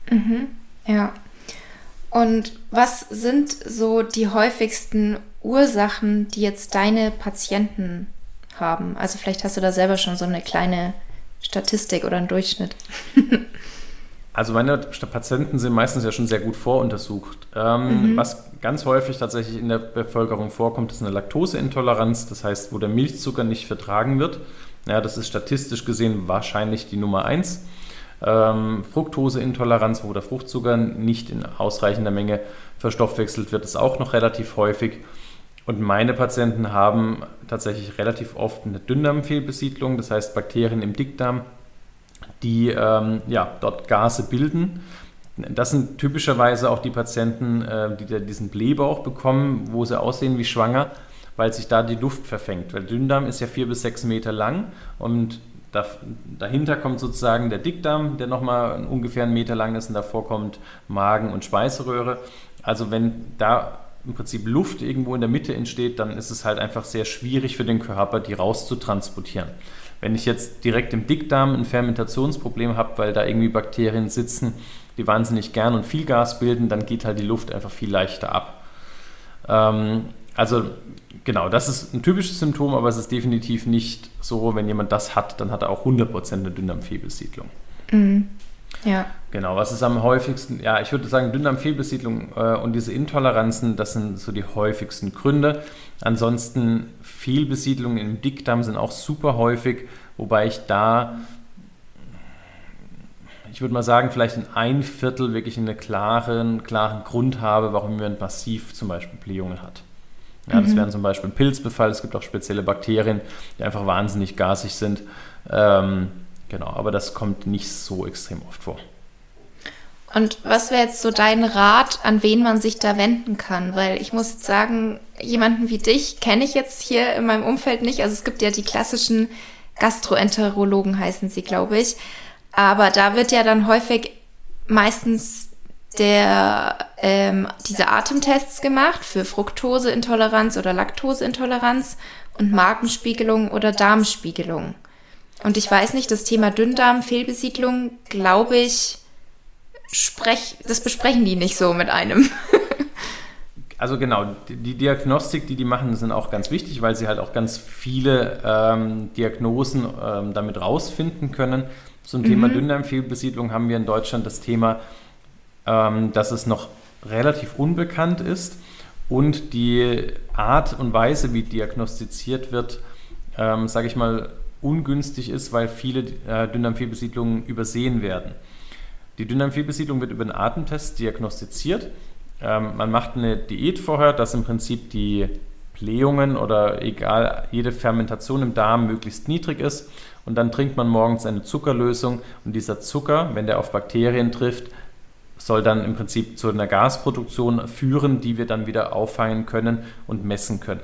Mhm, ja. Und was sind so die häufigsten Ursachen, die jetzt deine Patienten haben? Also vielleicht hast du da selber schon so eine kleine Statistik oder einen Durchschnitt. Also meine Patienten sind meistens ja schon sehr gut voruntersucht. Ähm, mhm. Was ganz häufig tatsächlich in der Bevölkerung vorkommt, ist eine Laktoseintoleranz, das heißt, wo der Milchzucker nicht vertragen wird. Ja, das ist statistisch gesehen wahrscheinlich die Nummer eins. Ähm, Fructoseintoleranz, wo der Fruchtzucker nicht in ausreichender Menge verstoffwechselt wird, ist auch noch relativ häufig. Und meine Patienten haben tatsächlich relativ oft eine Dünndarmfehlbesiedlung, das heißt Bakterien im Dickdarm, die ähm, ja, dort Gase bilden. Das sind typischerweise auch die Patienten, äh, die diesen Blähbauch bekommen, wo sie aussehen wie schwanger, weil sich da die Luft verfängt. Weil Dünndarm ist ja vier bis sechs Meter lang und da, dahinter kommt sozusagen der Dickdarm, der nochmal ungefähr einen Meter lang ist und davor kommt Magen und Speiseröhre. Also wenn da im Prinzip Luft irgendwo in der Mitte entsteht, dann ist es halt einfach sehr schwierig für den Körper, die rauszutransportieren. Wenn ich jetzt direkt im Dickdarm ein Fermentationsproblem habe, weil da irgendwie Bakterien sitzen, die wahnsinnig gern und viel Gas bilden, dann geht halt die Luft einfach viel leichter ab. Ähm, also genau, das ist ein typisches Symptom, aber es ist definitiv nicht so, wenn jemand das hat, dann hat er auch 100% eine Dünndarmfehlbesiedlung. Mhm. Ja. Genau, was ist am häufigsten? Ja, ich würde sagen, Dünndarmfehlbesiedlung äh, und diese Intoleranzen, das sind so die häufigsten Gründe. Ansonsten Fehlbesiedlungen im Dickdarm sind auch super häufig, wobei ich da, ich würde mal sagen, vielleicht in ein Viertel wirklich einen klaren, klaren Grund habe, warum jemand massiv zum Beispiel Blähungen hat. Ja, das mhm. wären zum Beispiel Pilzbefall, es gibt auch spezielle Bakterien, die einfach wahnsinnig gasig sind. Ähm, Genau, aber das kommt nicht so extrem oft vor. Und was wäre jetzt so dein Rat, an wen man sich da wenden kann? Weil ich muss jetzt sagen, jemanden wie dich kenne ich jetzt hier in meinem Umfeld nicht. Also es gibt ja die klassischen Gastroenterologen heißen sie, glaube ich. Aber da wird ja dann häufig meistens der, ähm, diese Atemtests gemacht für Fructoseintoleranz oder Laktoseintoleranz und Magenspiegelung oder Darmspiegelung. Und ich weiß nicht, das Thema Dünndarm, Fehlbesiedlung, glaube ich, sprech, das besprechen die nicht so mit einem. Also genau, die Diagnostik, die die machen, sind auch ganz wichtig, weil sie halt auch ganz viele ähm, Diagnosen ähm, damit rausfinden können. Zum mhm. Thema Dünndarmfehlbesiedlung haben wir in Deutschland das Thema, ähm, dass es noch relativ unbekannt ist und die Art und Weise, wie diagnostiziert wird, ähm, sage ich mal, ungünstig ist, weil viele äh, Dünndarmfehlbesiedlungen übersehen werden. Die Dünndarmfehlbesiedlung wird über einen Atemtest diagnostiziert. Ähm, man macht eine Diät vorher, dass im Prinzip die Blähungen oder egal, jede Fermentation im Darm möglichst niedrig ist. Und dann trinkt man morgens eine Zuckerlösung und dieser Zucker, wenn der auf Bakterien trifft, soll dann im Prinzip zu einer Gasproduktion führen, die wir dann wieder auffangen können und messen können.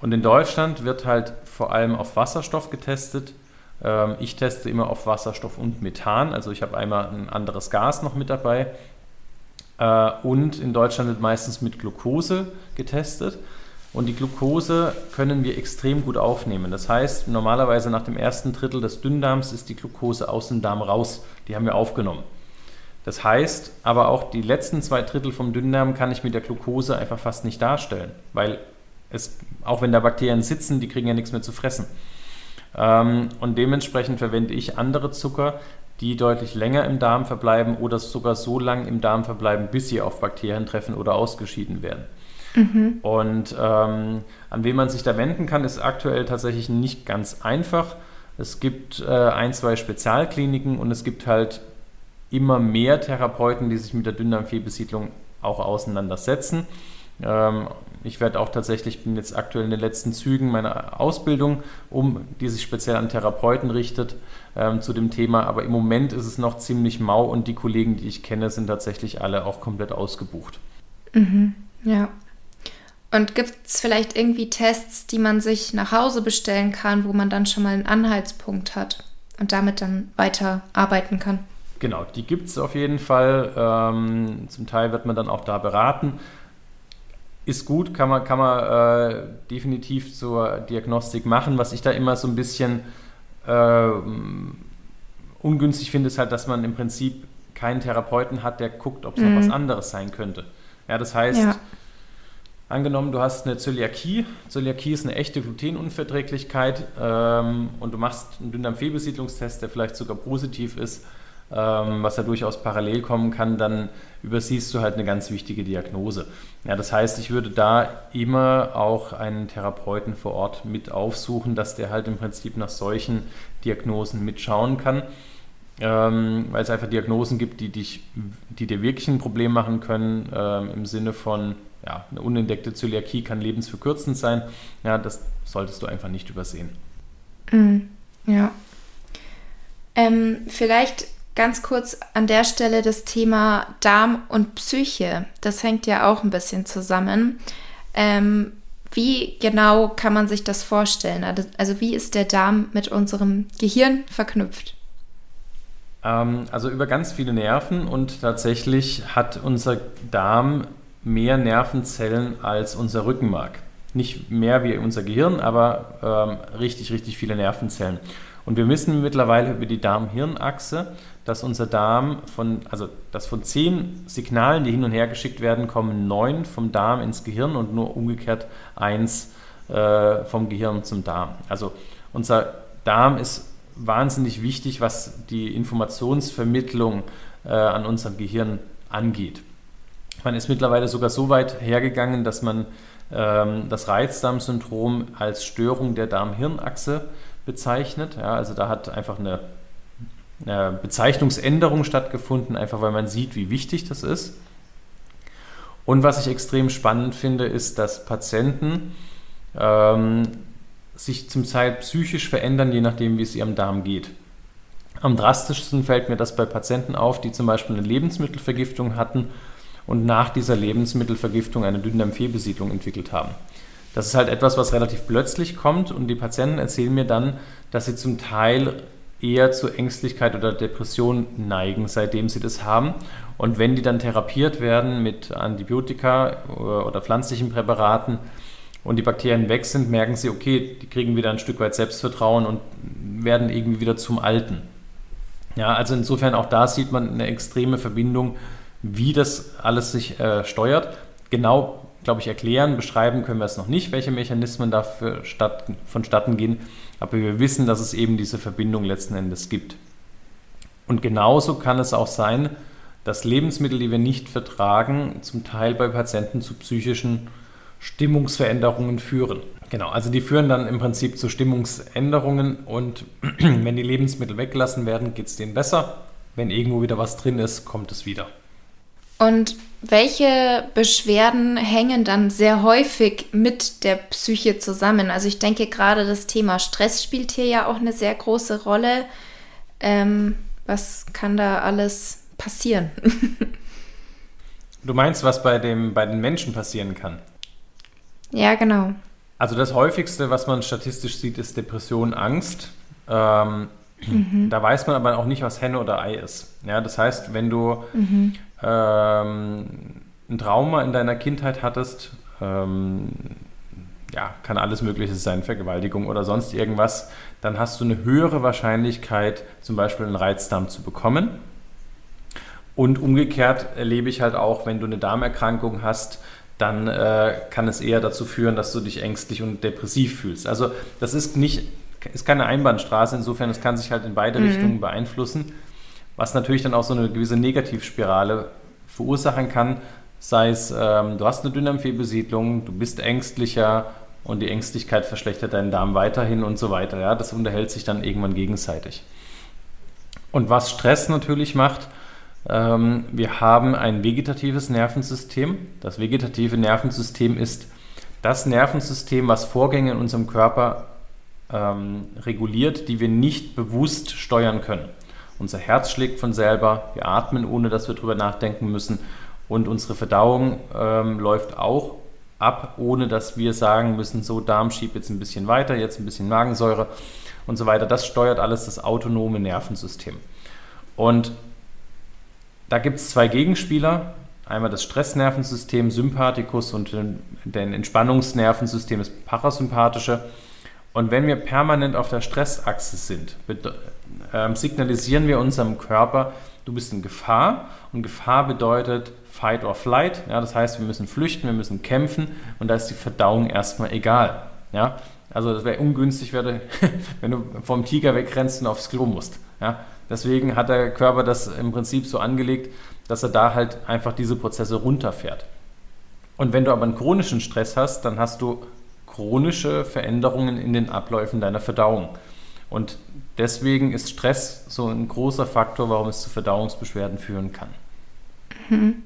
Und in Deutschland wird halt vor allem auf Wasserstoff getestet. Ähm, ich teste immer auf Wasserstoff und Methan, also ich habe einmal ein anderes Gas noch mit dabei. Äh, und in Deutschland wird meistens mit Glucose getestet. Und die Glucose können wir extrem gut aufnehmen. Das heißt, normalerweise nach dem ersten Drittel des Dünndarms ist die Glucose aus dem Darm raus. Die haben wir aufgenommen. Das heißt, aber auch die letzten zwei Drittel vom Dünndarm kann ich mit der Glucose einfach fast nicht darstellen, weil es, auch wenn da Bakterien sitzen, die kriegen ja nichts mehr zu fressen. Ähm, und dementsprechend verwende ich andere Zucker, die deutlich länger im Darm verbleiben oder sogar so lang im Darm verbleiben, bis sie auf Bakterien treffen oder ausgeschieden werden. Mhm. Und ähm, an wen man sich da wenden kann, ist aktuell tatsächlich nicht ganz einfach. Es gibt äh, ein, zwei Spezialkliniken und es gibt halt immer mehr Therapeuten, die sich mit der Dünndarmfehlbesiedlung auch auseinandersetzen. Ähm, ich werde auch tatsächlich, bin jetzt aktuell in den letzten Zügen meiner Ausbildung, um, die sich speziell an Therapeuten richtet, ähm, zu dem Thema. Aber im Moment ist es noch ziemlich mau und die Kollegen, die ich kenne, sind tatsächlich alle auch komplett ausgebucht. Mhm, ja. Und gibt es vielleicht irgendwie Tests, die man sich nach Hause bestellen kann, wo man dann schon mal einen Anhaltspunkt hat und damit dann weiter arbeiten kann? Genau, die gibt es auf jeden Fall. Ähm, zum Teil wird man dann auch da beraten. Ist gut, kann man, kann man äh, definitiv zur Diagnostik machen. Was ich da immer so ein bisschen äh, ungünstig finde, ist halt, dass man im Prinzip keinen Therapeuten hat, der guckt, ob es mhm. noch was anderes sein könnte. Ja, das heißt, ja. Angenommen, du hast eine Zöliakie. Zöliakie ist eine echte Glutenunverträglichkeit ähm, und du machst einen Dünndarmfehlbesiedlungstest, der vielleicht sogar positiv ist, ähm, was ja durchaus parallel kommen kann, dann übersiehst du halt eine ganz wichtige Diagnose. Ja, das heißt, ich würde da immer auch einen Therapeuten vor Ort mit aufsuchen, dass der halt im Prinzip nach solchen Diagnosen mitschauen kann. Ähm, weil es einfach Diagnosen gibt, die, dich, die dir wirklich ein Problem machen können, ähm, im Sinne von ja, eine unentdeckte Zöliakie kann lebensverkürzend sein. Ja, das solltest du einfach nicht übersehen. Mm, ja. Ähm, vielleicht ganz kurz an der Stelle das Thema Darm und Psyche. Das hängt ja auch ein bisschen zusammen. Ähm, wie genau kann man sich das vorstellen? Also, also wie ist der Darm mit unserem Gehirn verknüpft? Ähm, also über ganz viele Nerven und tatsächlich hat unser Darm mehr Nervenzellen als unser Rückenmark. Nicht mehr wie unser Gehirn, aber ähm, richtig, richtig viele Nervenzellen. Und wir wissen mittlerweile über die Darm-Hirn-Achse, dass unser Darm von, also dass von zehn Signalen, die hin und her geschickt werden, kommen neun vom Darm ins Gehirn und nur umgekehrt eins äh, vom Gehirn zum Darm. Also unser Darm ist wahnsinnig wichtig, was die Informationsvermittlung äh, an unserem Gehirn angeht. Man ist mittlerweile sogar so weit hergegangen, dass man ähm, das Reizdarmsyndrom als Störung der Darm-Hirn-Achse bezeichnet. Ja, also da hat einfach eine, eine, Bezeichnungsänderung stattgefunden, einfach weil man sieht, wie wichtig das ist. Und was ich extrem spannend finde, ist, dass Patienten ähm, sich zum Teil psychisch verändern, je nachdem, wie es ihrem Darm geht. Am drastischsten fällt mir das bei Patienten auf, die zum Beispiel eine Lebensmittelvergiftung hatten und nach dieser Lebensmittelvergiftung eine Dünndarmfehlbesiedlung entwickelt haben. Das ist halt etwas, was relativ plötzlich kommt und die Patienten erzählen mir dann, dass sie zum Teil eher zu Ängstlichkeit oder Depression neigen, seitdem sie das haben. Und wenn die dann therapiert werden mit Antibiotika oder pflanzlichen Präparaten und die Bakterien weg sind, merken sie, okay, die kriegen wieder ein Stück weit Selbstvertrauen und werden irgendwie wieder zum Alten. Ja, also insofern auch da sieht man eine extreme Verbindung wie das alles sich äh, steuert. Genau, glaube ich, erklären, beschreiben können wir es noch nicht, welche Mechanismen dafür statt, vonstatten gehen, aber wir wissen, dass es eben diese Verbindung letzten Endes gibt. Und genauso kann es auch sein, dass Lebensmittel, die wir nicht vertragen, zum Teil bei Patienten zu psychischen Stimmungsveränderungen führen. Genau, also die führen dann im Prinzip zu Stimmungsänderungen und wenn die Lebensmittel weggelassen werden, geht es denen besser. Wenn irgendwo wieder was drin ist, kommt es wieder. Und welche Beschwerden hängen dann sehr häufig mit der Psyche zusammen? Also ich denke gerade das Thema Stress spielt hier ja auch eine sehr große Rolle. Ähm, was kann da alles passieren? Du meinst, was bei, dem, bei den Menschen passieren kann? Ja, genau. Also das häufigste, was man statistisch sieht, ist Depression, Angst. Ähm, mhm. Da weiß man aber auch nicht, was Henne oder Ei ist. Ja, das heißt, wenn du mhm. ähm, ein Trauma in deiner Kindheit hattest, ähm, ja, kann alles Mögliche sein, Vergewaltigung oder sonst irgendwas, dann hast du eine höhere Wahrscheinlichkeit, zum Beispiel einen Reizdarm zu bekommen. Und umgekehrt erlebe ich halt auch, wenn du eine Darmerkrankung hast, dann äh, kann es eher dazu führen, dass du dich ängstlich und depressiv fühlst. Also das ist nicht, ist keine Einbahnstraße, insofern es kann sich halt in beide mhm. Richtungen beeinflussen, was natürlich dann auch so eine gewisse Negativspirale verursachen kann, sei es, ähm, du hast eine Dünndarmfehlbesiedlung, du bist ängstlicher und die Ängstlichkeit verschlechtert deinen Darm weiterhin und so weiter. Ja, das unterhält sich dann irgendwann gegenseitig. Und was Stress natürlich macht, ähm, wir haben ein vegetatives Nervensystem. Das vegetative Nervensystem ist das Nervensystem, was Vorgänge in unserem Körper ähm, reguliert, die wir nicht bewusst steuern können. Unser Herz schlägt von selber, wir atmen, ohne dass wir darüber nachdenken müssen. Und unsere Verdauung ähm, läuft auch ab, ohne dass wir sagen müssen, so Darm schiebt jetzt ein bisschen weiter, jetzt ein bisschen Magensäure und so weiter. Das steuert alles das autonome Nervensystem. Und da gibt es zwei Gegenspieler. Einmal das Stressnervensystem Sympathikus und den Entspannungsnervensystem das Parasympathische. Und wenn wir permanent auf der Stressachse sind, äh, signalisieren wir unserem Körper, du bist in Gefahr. Und Gefahr bedeutet Fight or Flight. Ja, das heißt, wir müssen flüchten, wir müssen kämpfen und da ist die Verdauung erstmal egal. Ja, also das wäre ungünstig, wenn du vom Tiger wegrennst und aufs Klo musst. Ja, Deswegen hat der Körper das im Prinzip so angelegt, dass er da halt einfach diese Prozesse runterfährt. Und wenn du aber einen chronischen Stress hast, dann hast du chronische Veränderungen in den Abläufen deiner Verdauung. Und deswegen ist Stress so ein großer Faktor, warum es zu Verdauungsbeschwerden führen kann. Mhm.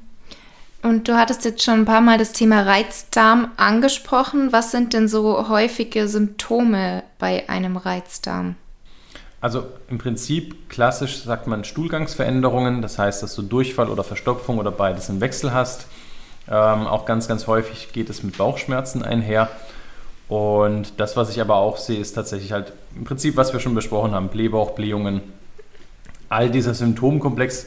Und du hattest jetzt schon ein paar Mal das Thema Reizdarm angesprochen. Was sind denn so häufige Symptome bei einem Reizdarm? Also im Prinzip klassisch sagt man Stuhlgangsveränderungen, das heißt, dass du Durchfall oder Verstopfung oder beides im Wechsel hast. Ähm, auch ganz, ganz häufig geht es mit Bauchschmerzen einher. Und das, was ich aber auch sehe, ist tatsächlich halt im Prinzip, was wir schon besprochen haben, Blähbauch, Blähungen. All dieser Symptomkomplex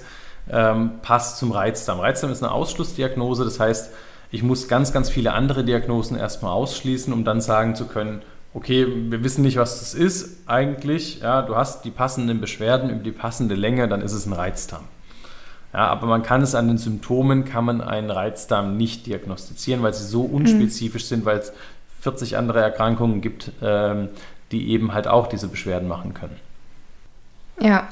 ähm, passt zum Reizdarm. Reizdarm ist eine Ausschlussdiagnose, das heißt, ich muss ganz, ganz viele andere Diagnosen erstmal ausschließen, um dann sagen zu können, okay, wir wissen nicht, was das ist eigentlich. Ja, du hast die passenden Beschwerden über die passende Länge, dann ist es ein Reizdarm. Ja, aber man kann es an den Symptomen, kann man einen Reizdarm nicht diagnostizieren, weil sie so unspezifisch mhm. sind, weil es 40 andere Erkrankungen gibt, ähm, die eben halt auch diese Beschwerden machen können. Ja,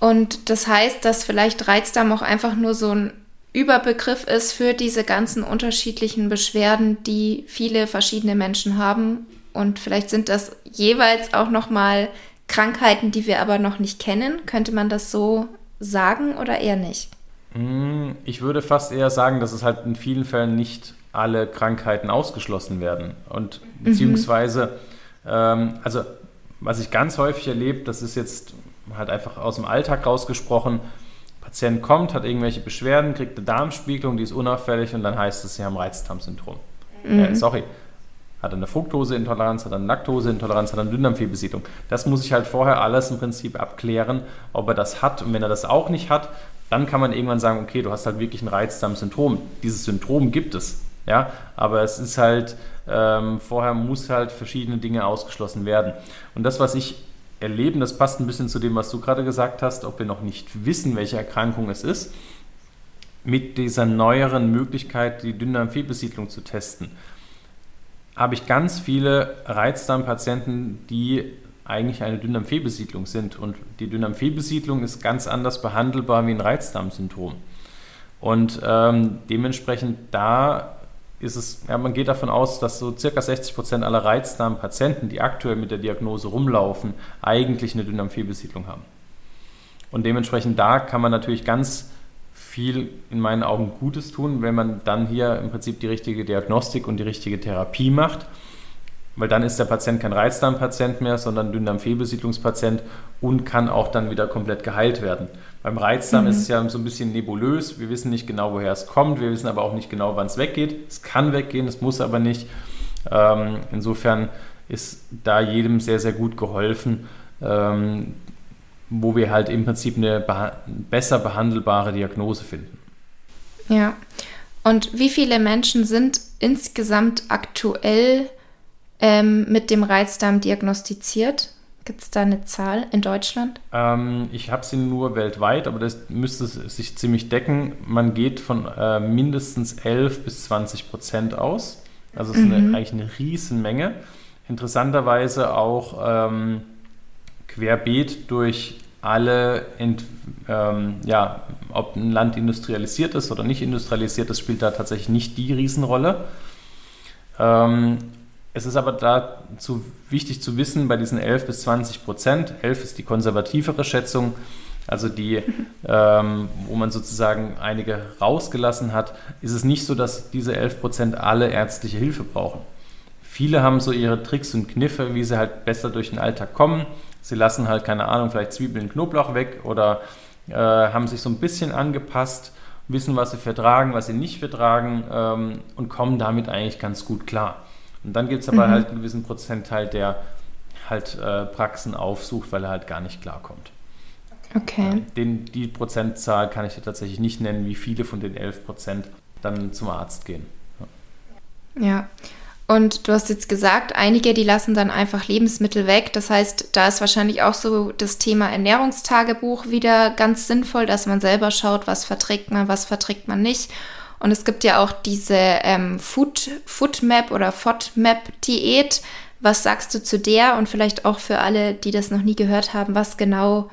und das heißt, dass vielleicht Reizdarm auch einfach nur so ein Überbegriff ist für diese ganzen unterschiedlichen Beschwerden, die viele verschiedene Menschen haben und vielleicht sind das jeweils auch noch mal Krankheiten, die wir aber noch nicht kennen. Könnte man das so sagen oder eher nicht? Hm, ich würde fast eher sagen, dass es halt in vielen Fällen nicht alle Krankheiten ausgeschlossen werden. Und beziehungsweise, mhm. ähm, also was ich ganz häufig erlebe, das ist jetzt halt einfach aus dem Alltag rausgesprochen, Patient kommt, hat irgendwelche Beschwerden, kriegt eine Darmspiegelung, die ist unauffällig und dann heißt es, sie haben Reizdarmsyndrom. Mhm. Äh, sorry, hat er eine Fructoseintoleranz, hat er eine Laktoseintoleranz, hat er eine Dünndarmfehlbesiedlung. Das muss ich halt vorher alles im Prinzip abklären, ob er das hat. Und wenn er das auch nicht hat, dann kann man irgendwann sagen, okay, du hast halt wirklich ein Reizdarmsyndrom. Dieses Syndrom gibt es, ja, aber es ist halt, ähm, vorher muss halt verschiedene Dinge ausgeschlossen werden. Und das, was ich erlebe, das passt ein bisschen zu dem, was du gerade gesagt hast, ob wir noch nicht wissen, welche Erkrankung es ist, mit dieser neueren Möglichkeit, die Dünndarmfehlbesiedlung zu testen habe ich ganz viele Reizdarmpatienten, die eigentlich eine Dünndarmfehlbesiedlung sind. Und die Dünndarmfehlbesiedlung ist ganz anders behandelbar wie ein Reizdarmsyndrom. Und ähm, dementsprechend da ist es, ja, man geht davon aus, dass so circa 60 Prozent aller Reizdarmpatienten, die aktuell mit der Diagnose rumlaufen, eigentlich eine Dünndarmfehlbesiedlung haben. Und dementsprechend da kann man natürlich ganz viel in meinen Augen Gutes tun, wenn man dann hier im Prinzip die richtige Diagnostik und die richtige Therapie macht. weil dann ist der Patient kein Reizdarmpatient mehr, sondern Dünndarmfehlbesiedlungspatient und kann auch dann wieder komplett geheilt werden. Beim Reizdarm mhm. ist es ja so ein bisschen nebulös. Wir wissen nicht genau, woher es kommt. Wir wissen aber auch nicht genau, wann es weggeht. Es kann weggehen, es muss aber nicht. Ähm, insofern ist da jedem sehr, sehr gut geholfen, ähm, wo wir halt im Prinzip eine beha besser behandelbare Diagnose finden. Ja. Und wie viele Menschen sind insgesamt aktuell ähm, mit dem Reizdarm diagnostiziert? Gibt es da eine Zahl in Deutschland? Ähm, ich habe sie nur weltweit, aber das müsste sich ziemlich decken. Man geht von äh, mindestens 11 bis 20 Prozent aus. Also es ist mhm. eine, eigentlich eine Riesenmenge. Interessanterweise auch ähm, querbeet durch alle, Ent, ähm, ja, ob ein Land industrialisiert ist oder nicht industrialisiert ist, spielt da tatsächlich nicht die Riesenrolle. Ähm, es ist aber dazu wichtig zu wissen, bei diesen 11 bis 20 Prozent, 11 ist die konservativere Schätzung, also die, ähm, wo man sozusagen einige rausgelassen hat, ist es nicht so, dass diese 11 Prozent alle ärztliche Hilfe brauchen. Viele haben so ihre Tricks und Kniffe, wie sie halt besser durch den Alltag kommen. Sie lassen halt, keine Ahnung, vielleicht Zwiebeln, Knoblauch weg oder äh, haben sich so ein bisschen angepasst, wissen, was sie vertragen, was sie nicht vertragen ähm, und kommen damit eigentlich ganz gut klar. Und dann gibt es aber mhm. halt einen gewissen Prozentteil, der halt äh, Praxen aufsucht, weil er halt gar nicht klarkommt. Okay. Den, die Prozentzahl kann ich dir tatsächlich nicht nennen, wie viele von den 11 Prozent dann zum Arzt gehen. Ja. ja. Und du hast jetzt gesagt, einige, die lassen dann einfach Lebensmittel weg. Das heißt, da ist wahrscheinlich auch so das Thema Ernährungstagebuch wieder ganz sinnvoll, dass man selber schaut, was verträgt man, was verträgt man nicht. Und es gibt ja auch diese ähm, Food, Foodmap oder FODMAP-Diät. Was sagst du zu der? Und vielleicht auch für alle, die das noch nie gehört haben, was genau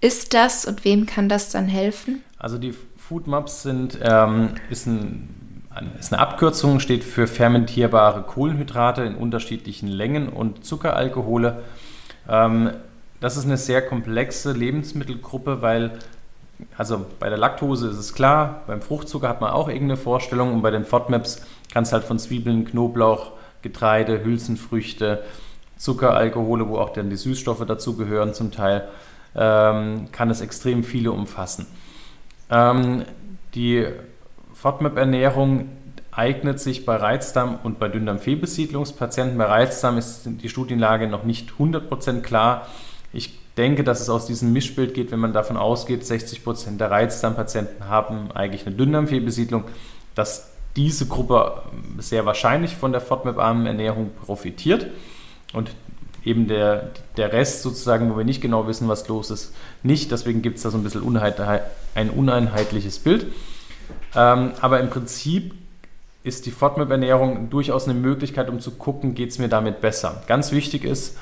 ist das und wem kann das dann helfen? Also die Foodmaps sind, ähm, ist, ein, ist eine Abkürzung, steht für fermentierbare Kohlenhydrate in unterschiedlichen Längen und Zuckeralkohole. Ähm, das ist eine sehr komplexe Lebensmittelgruppe, weil also bei der Laktose ist es klar, beim Fruchtzucker hat man auch irgendeine Vorstellung und bei den FODMAPs kannst du halt von Zwiebeln, Knoblauch, Getreide, Hülsenfrüchte, Zucker, Alkohole, wo auch dann die Süßstoffe dazugehören zum Teil, ähm, kann es extrem viele umfassen. Ähm, die FODMAP-Ernährung eignet sich bei Reizdarm und bei Dünndarmfehlbesiedlungspatienten. Bei Reizdarm ist die Studienlage noch nicht 100% klar. Ich denke, dass es aus diesem Mischbild geht, wenn man davon ausgeht, 60 Prozent der Reizdarmpatienten haben eigentlich eine Dünndarmfehlbesiedlung, dass diese Gruppe sehr wahrscheinlich von der FODMAP-armen Ernährung profitiert und eben der, der Rest sozusagen, wo wir nicht genau wissen, was los ist, nicht. Deswegen gibt es da so ein bisschen ein uneinheitliches Bild. Ähm, aber im Prinzip ist die FODMAP-Ernährung durchaus eine Möglichkeit, um zu gucken, geht es mir damit besser. Ganz wichtig ist,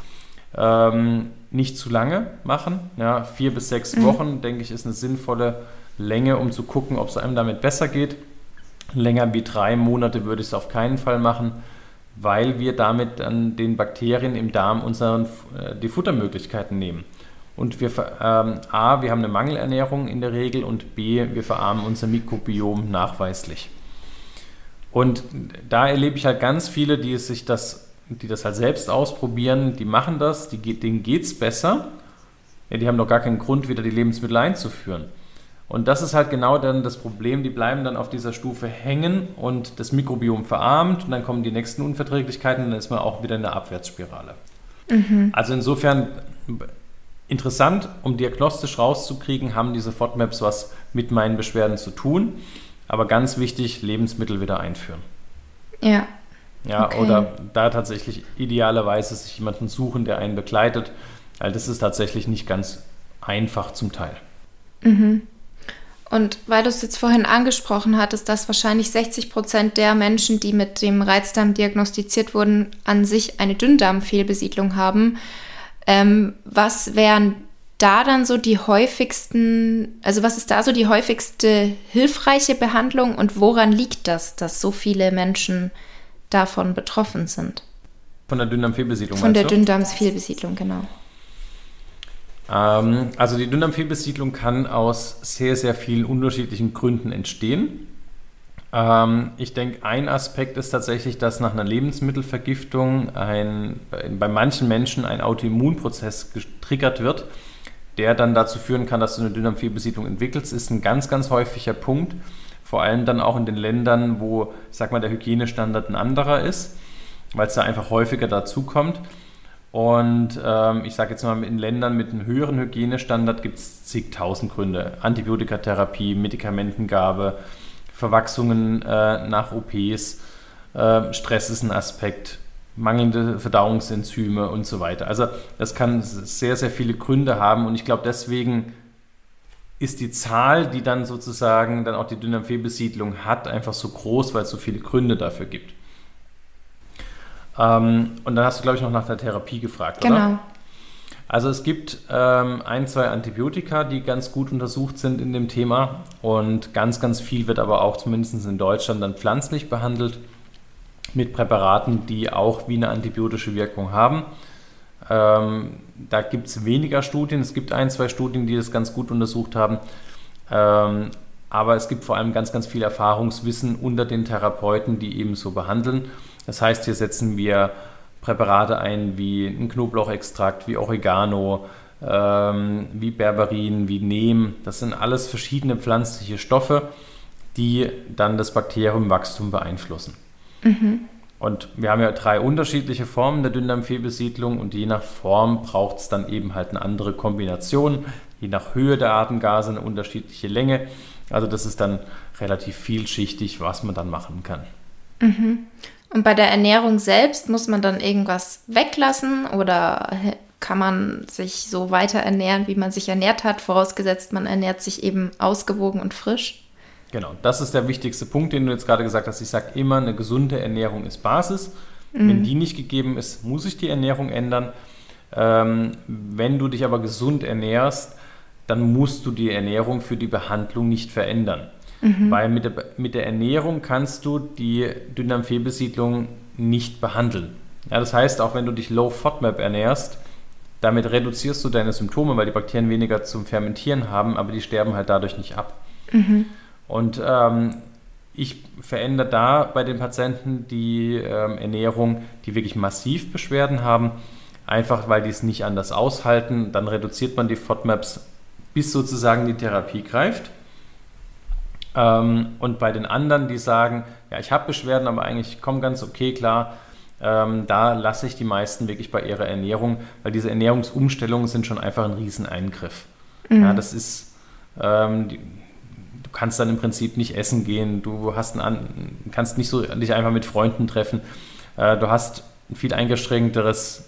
ähm, nicht zu lange machen. Ja, vier bis sechs mhm. Wochen, denke ich, ist eine sinnvolle Länge, um zu gucken, ob es einem damit besser geht. Länger wie drei Monate würde ich es auf keinen Fall machen, weil wir damit dann den Bakterien im Darm unseren, äh, die Futtermöglichkeiten nehmen. Und wir, ähm, A, wir haben eine Mangelernährung in der Regel und B, wir verarmen unser Mikrobiom nachweislich. Und da erlebe ich halt ganz viele, die sich das die das halt selbst ausprobieren, die machen das, die, denen geht es besser. Ja, die haben doch gar keinen Grund, wieder die Lebensmittel einzuführen. Und das ist halt genau dann das Problem, die bleiben dann auf dieser Stufe hängen und das Mikrobiom verarmt und dann kommen die nächsten Unverträglichkeiten und dann ist man auch wieder in der Abwärtsspirale. Mhm. Also insofern interessant, um diagnostisch rauszukriegen, haben diese FODMAPs was mit meinen Beschwerden zu tun, aber ganz wichtig, Lebensmittel wieder einführen. Ja, ja, okay. oder da tatsächlich idealerweise sich jemanden suchen, der einen begleitet, weil das ist tatsächlich nicht ganz einfach zum Teil. Mhm. Und weil du es jetzt vorhin angesprochen hattest, dass wahrscheinlich 60 Prozent der Menschen, die mit dem Reizdarm diagnostiziert wurden, an sich eine Dünndarmfehlbesiedlung haben, ähm, was wären da dann so die häufigsten, also was ist da so die häufigste hilfreiche Behandlung und woran liegt das, dass so viele Menschen davon betroffen sind. Von der Dünndarmfehlbesiedlung? Von der Dünndarmfehlbesiedlung, genau. Ähm, also die Dünndarmfehlbesiedlung kann aus sehr, sehr vielen unterschiedlichen Gründen entstehen. Ähm, ich denke, ein Aspekt ist tatsächlich, dass nach einer Lebensmittelvergiftung ein, bei manchen Menschen ein Autoimmunprozess getriggert wird, der dann dazu führen kann, dass du eine Dünndarmfehlbesiedlung entwickelst, ist ein ganz, ganz häufiger Punkt. Vor allem dann auch in den Ländern, wo, sag mal, der Hygienestandard ein anderer ist, weil es da einfach häufiger dazu kommt. Und ähm, ich sage jetzt mal, in Ländern mit einem höheren Hygienestandard gibt es zigtausend Gründe. Antibiotikatherapie, Medikamentengabe, Verwachsungen äh, nach OPs, äh, Stress ist ein Aspekt, mangelnde Verdauungsenzyme und so weiter. Also das kann sehr, sehr viele Gründe haben und ich glaube deswegen ist die Zahl, die dann sozusagen dann auch die Dünndarmfehlbesiedlung hat, einfach so groß, weil es so viele Gründe dafür gibt. Ähm, und dann hast du, glaube ich, noch nach der Therapie gefragt, genau. oder? Genau. Also es gibt ähm, ein, zwei Antibiotika, die ganz gut untersucht sind in dem Thema und ganz, ganz viel wird aber auch zumindest in Deutschland dann pflanzlich behandelt mit Präparaten, die auch wie eine antibiotische Wirkung haben. Ähm, da gibt es weniger Studien, es gibt ein, zwei Studien, die das ganz gut untersucht haben, ähm, aber es gibt vor allem ganz, ganz viel Erfahrungswissen unter den Therapeuten, die eben so behandeln. Das heißt, hier setzen wir Präparate ein wie ein Knoblauchextrakt, wie Oregano, ähm, wie Berberin, wie Neem. Das sind alles verschiedene pflanzliche Stoffe, die dann das Bakteriumwachstum beeinflussen. Mhm. Und wir haben ja drei unterschiedliche Formen der Dünndarmfehlbesiedlung und je nach Form braucht es dann eben halt eine andere Kombination, je nach Höhe der Atemgase eine unterschiedliche Länge. Also das ist dann relativ vielschichtig, was man dann machen kann. Mhm. Und bei der Ernährung selbst muss man dann irgendwas weglassen oder kann man sich so weiter ernähren, wie man sich ernährt hat, vorausgesetzt man ernährt sich eben ausgewogen und frisch? Genau, das ist der wichtigste Punkt, den du jetzt gerade gesagt hast. Ich sage immer, eine gesunde Ernährung ist Basis. Mhm. Wenn die nicht gegeben ist, muss ich die Ernährung ändern. Ähm, wenn du dich aber gesund ernährst, dann musst du die Ernährung für die Behandlung nicht verändern. Mhm. Weil mit der, mit der Ernährung kannst du die Dünndarmfehlbesiedlung nicht behandeln. Ja, das heißt, auch wenn du dich Low FODMAP ernährst, damit reduzierst du deine Symptome, weil die Bakterien weniger zum Fermentieren haben, aber die sterben halt dadurch nicht ab. Mhm. Und ähm, ich verändere da bei den Patienten die ähm, Ernährung, die wirklich massiv Beschwerden haben, einfach weil die es nicht anders aushalten. Dann reduziert man die FODMAPs, bis sozusagen die Therapie greift. Ähm, und bei den anderen, die sagen, ja, ich habe Beschwerden, aber eigentlich komme ganz okay klar, ähm, da lasse ich die meisten wirklich bei ihrer Ernährung, weil diese Ernährungsumstellungen sind schon einfach ein Rieseneingriff. Mhm. Ja, das ist, ähm, die, kannst dann im Prinzip nicht essen gehen, du hast ein, kannst nicht so dich einfach mit Freunden treffen, äh, du hast ein viel eingeschränkteres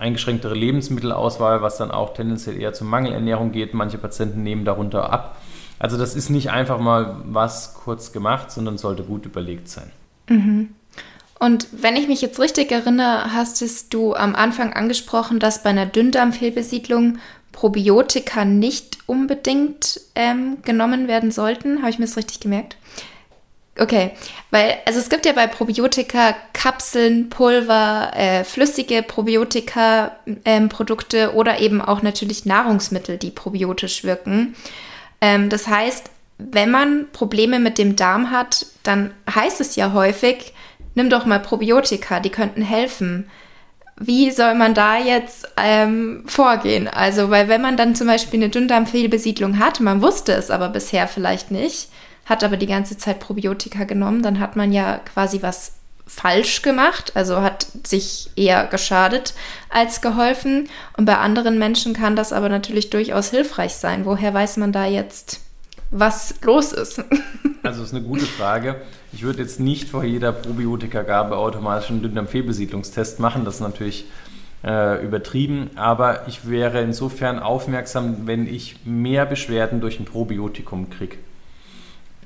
eingeschränktere Lebensmittelauswahl, was dann auch tendenziell eher zur Mangelernährung geht. Manche Patienten nehmen darunter ab. Also das ist nicht einfach mal was kurz gemacht, sondern sollte gut überlegt sein. Mhm. Und wenn ich mich jetzt richtig erinnere, hast du am Anfang angesprochen, dass bei einer Dünndarmfehlbesiedlung Probiotika nicht unbedingt ähm, genommen werden sollten. Habe ich mir das richtig gemerkt? Okay, weil, also es gibt ja bei Probiotika Kapseln, Pulver, äh, flüssige Probiotika-Produkte ähm, oder eben auch natürlich Nahrungsmittel, die probiotisch wirken. Ähm, das heißt, wenn man Probleme mit dem Darm hat, dann heißt es ja häufig, nimm doch mal Probiotika, die könnten helfen. Wie soll man da jetzt ähm, vorgehen? Also, weil wenn man dann zum Beispiel eine Dünndarmfehlbesiedlung hat, man wusste es aber bisher vielleicht nicht, hat aber die ganze Zeit Probiotika genommen, dann hat man ja quasi was falsch gemacht, also hat sich eher geschadet als geholfen. Und bei anderen Menschen kann das aber natürlich durchaus hilfreich sein. Woher weiß man da jetzt, was los ist? Also das ist eine gute Frage. Ich würde jetzt nicht vor jeder Probiotikagabe automatisch einen Dünndarmfehlbesiedlungstest machen. Das ist natürlich äh, übertrieben. Aber ich wäre insofern aufmerksam, wenn ich mehr Beschwerden durch ein Probiotikum kriege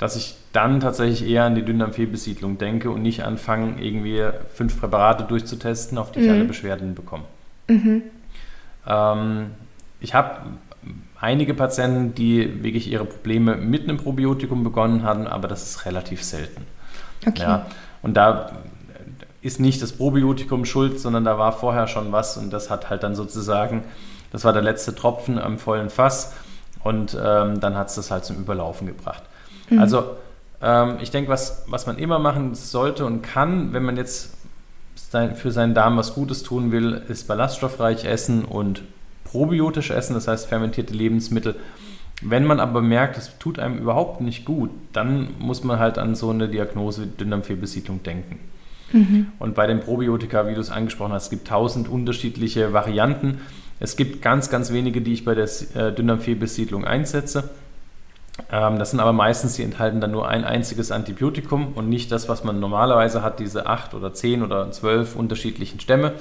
dass ich dann tatsächlich eher an die Dünndarmfehlbesiedlung denke und nicht anfange, irgendwie fünf Präparate durchzutesten, auf die ich mhm. alle Beschwerden bekomme. Mhm. Ähm, ich habe einige Patienten, die wirklich ihre Probleme mit einem Probiotikum begonnen haben, aber das ist relativ selten. Okay. Ja, und da ist nicht das Probiotikum schuld, sondern da war vorher schon was und das hat halt dann sozusagen, das war der letzte Tropfen am vollen Fass und ähm, dann hat es das halt zum Überlaufen gebracht. Mhm. Also Ähm, ich denke, was, was man immer machen sollte und kann, wenn man jetzt für seinen Darm was Gutes tun will, ist ballaststoffreich essen und probiotisch essen, das heißt fermentierte Lebensmittel. Wenn man aber merkt, es tut einem überhaupt nicht gut, dann muss man halt an so eine Diagnose Dünndarmfehlbesiedlung denken. Mhm. Und bei den Probiotika, wie du es angesprochen hast, es gibt tausend unterschiedliche Varianten. Es gibt ganz, ganz wenige, die ich bei der äh, Dünndarmfehlbesiedlung einsetze. Ähm, das sind aber meistens, die enthalten dann nur ein einziges Antibiotikum und nicht das, was man normalerweise hat, diese acht oder zehn oder zwölf unterschiedlichen Stämme.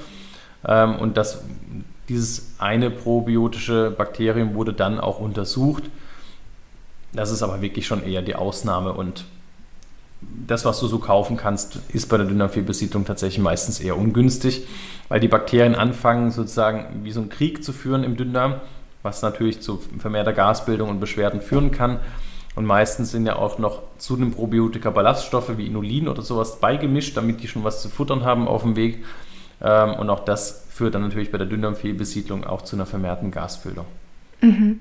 Ähm, und das, dieses eine probiotische Bakterium wurde dann auch untersucht. Das ist aber wirklich schon eher die Ausnahme und das, was du so kaufen kannst, ist bei der Dünndarmfehlbesiedlung tatsächlich meistens eher ungünstig, weil die Bakterien anfangen sozusagen wie so einen Krieg zu führen im Dünndarm was natürlich zu vermehrter Gasbildung und Beschwerden führen kann. Und meistens sind ja auch noch zu den Probiotika Ballaststoffe wie Inulin oder sowas beigemischt, damit die schon was zu futtern haben auf dem Weg. Ähm, und auch das führt dann natürlich bei der Dünndarmfehlbesiedlung auch zu einer vermehrten Gasbildung. Mhm.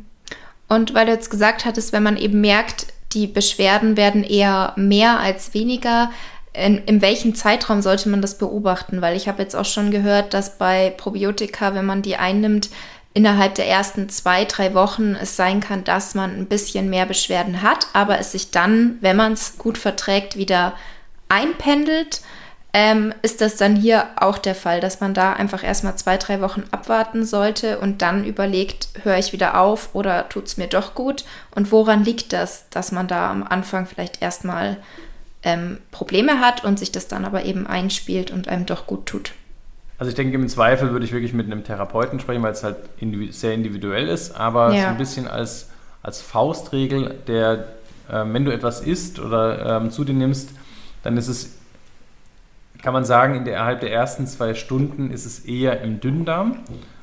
Und weil du jetzt gesagt hattest, wenn man eben merkt, die Beschwerden werden eher mehr als weniger, in, in welchem Zeitraum sollte man das beobachten? Weil ich habe jetzt auch schon gehört, dass bei Probiotika, wenn man die einnimmt, innerhalb der ersten zwei, drei Wochen es sein kann, dass man ein bisschen mehr Beschwerden hat, aber es sich dann, wenn man es gut verträgt, wieder einpendelt. Ähm, ist das dann hier auch der Fall, dass man da einfach erstmal zwei, drei Wochen abwarten sollte und dann überlegt, höre ich wieder auf oder tut es mir doch gut? Und woran liegt das, dass man da am Anfang vielleicht erstmal ähm, Probleme hat und sich das dann aber eben einspielt und einem doch gut tut? Also ich denke, im Zweifel würde ich wirklich mit einem Therapeuten sprechen, weil es halt individu sehr individuell ist, aber ja. so ein bisschen als, als Faustregel, der, äh, wenn du etwas isst oder ähm, zu dir nimmst, dann ist es, kann man sagen, innerhalb der ersten zwei Stunden ist es eher im Dünndarm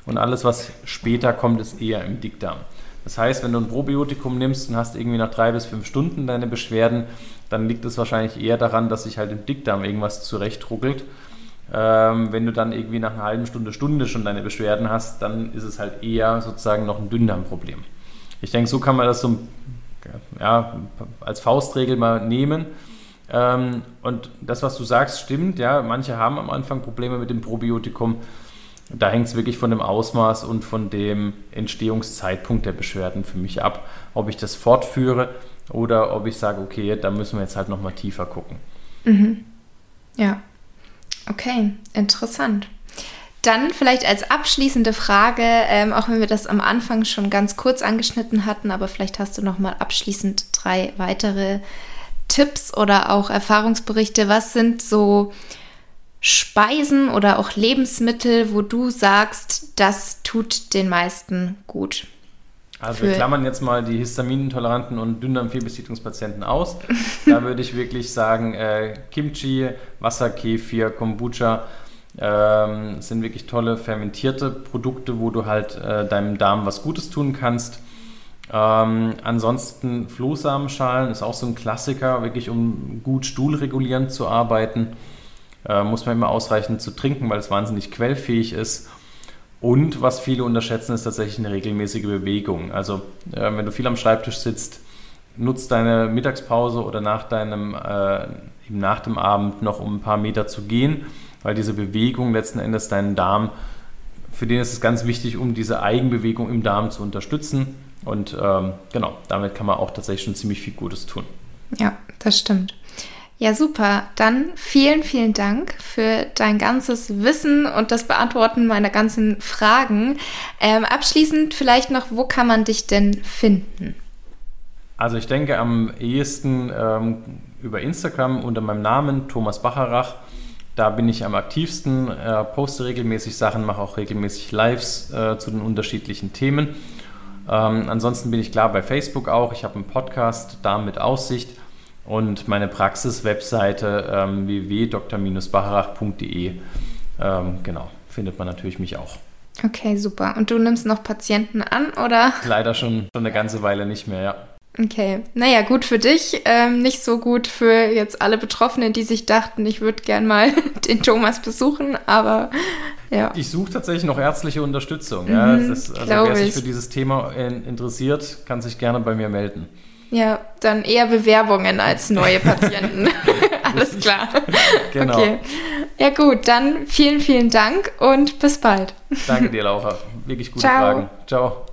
und alles, was später kommt, ist eher im Dickdarm. Das heißt, wenn du ein Probiotikum nimmst und hast irgendwie nach drei bis fünf Stunden deine Beschwerden, dann liegt es wahrscheinlich eher daran, dass sich halt im Dickdarm irgendwas zurechtruckelt ähm, wenn du dann irgendwie nach einer halben Stunde, Stunde schon deine Beschwerden hast, dann ist es halt eher sozusagen noch ein Dünndarmproblem. Ich denke, so kann man das so ja, als Faustregel mal nehmen. Ähm, und das, was du sagst, stimmt. Ja, manche haben am Anfang Probleme mit dem Probiotikum. Da hängt es wirklich von dem Ausmaß und von dem Entstehungszeitpunkt der Beschwerden für mich ab, ob ich das fortführe oder ob ich sage, okay, da müssen wir jetzt halt nochmal tiefer gucken. Mhm. Ja, Okay, interessant. Dann vielleicht als abschließende Frage, ähm, auch wenn wir das am Anfang schon ganz kurz angeschnitten hatten, aber vielleicht hast du noch mal abschließend drei weitere Tipps oder auch Erfahrungsberichte. Was sind so Speisen oder auch Lebensmittel, wo du sagst, das tut den meisten gut? Also wir klammern jetzt mal die Histaminintoleranten und Dünndarmfehlbesiedlungspatienten aus. da würde ich wirklich sagen, äh, Kimchi, Wasserkefir, Kombucha ähm, sind wirklich tolle fermentierte Produkte, wo du halt äh, deinem Darm was Gutes tun kannst. Ähm, ansonsten Flohsamenschalen ist auch so ein Klassiker, wirklich um gut stuhlregulierend zu arbeiten. Äh, muss man immer ausreichend zu trinken, weil es wahnsinnig quellfähig ist. Und was viele unterschätzen, ist tatsächlich eine regelmäßige Bewegung. Also äh, wenn du viel am Schreibtisch sitzt, nutzt deine Mittagspause oder nach deinem, äh, eben nach dem Abend noch um ein paar Meter zu gehen, weil diese Bewegung letzten Endes deinen Darm, für den ist es ganz wichtig, um diese Eigenbewegung im Darm zu unterstützen. Und ähm, genau, damit kann man auch tatsächlich schon ziemlich viel Gutes tun. Ja, das stimmt. Ja, super. Dann vielen, vielen Dank für dein ganzes Wissen und das Beantworten meiner ganzen Fragen. Ähm, abschließend vielleicht noch, wo kann man dich denn finden? Also ich denke am ehesten ähm, über Instagram unter meinem Namen Thomas Bacharach. Da bin ich am aktivsten, äh, poste regelmäßig Sachen, mache auch regelmäßig Lives äh, zu den unterschiedlichen Themen. Ähm, ansonsten bin ich klar bei Facebook auch. Ich habe einen Podcast, da mit Aussicht und meine Praxis-Webseite ähm, www.dr-bacharach.de. Ähm, genau, findet man natürlich mich auch. Okay, super. Und du nimmst noch Patienten an, oder? Leider schon, schon eine ganze Weile nicht mehr, ja. Okay, naja, gut für dich, ähm, nicht so gut für jetzt alle Betroffenen, die sich dachten, ich würde gern mal den Thomas besuchen, aber ja. Ich suche tatsächlich noch ärztliche Unterstützung. Mhm, ja. Das, also wer sich für dieses Thema interessiert, kann sich gerne bei mir melden. Ja, dann eher Bewerbungen als neue Patienten. Alles klar. Genau. Okay. Ja gut, dann vielen, vielen Dank und bis bald. Danke dir, Laura. Wirklich gute Ciao. Fragen. Ciao.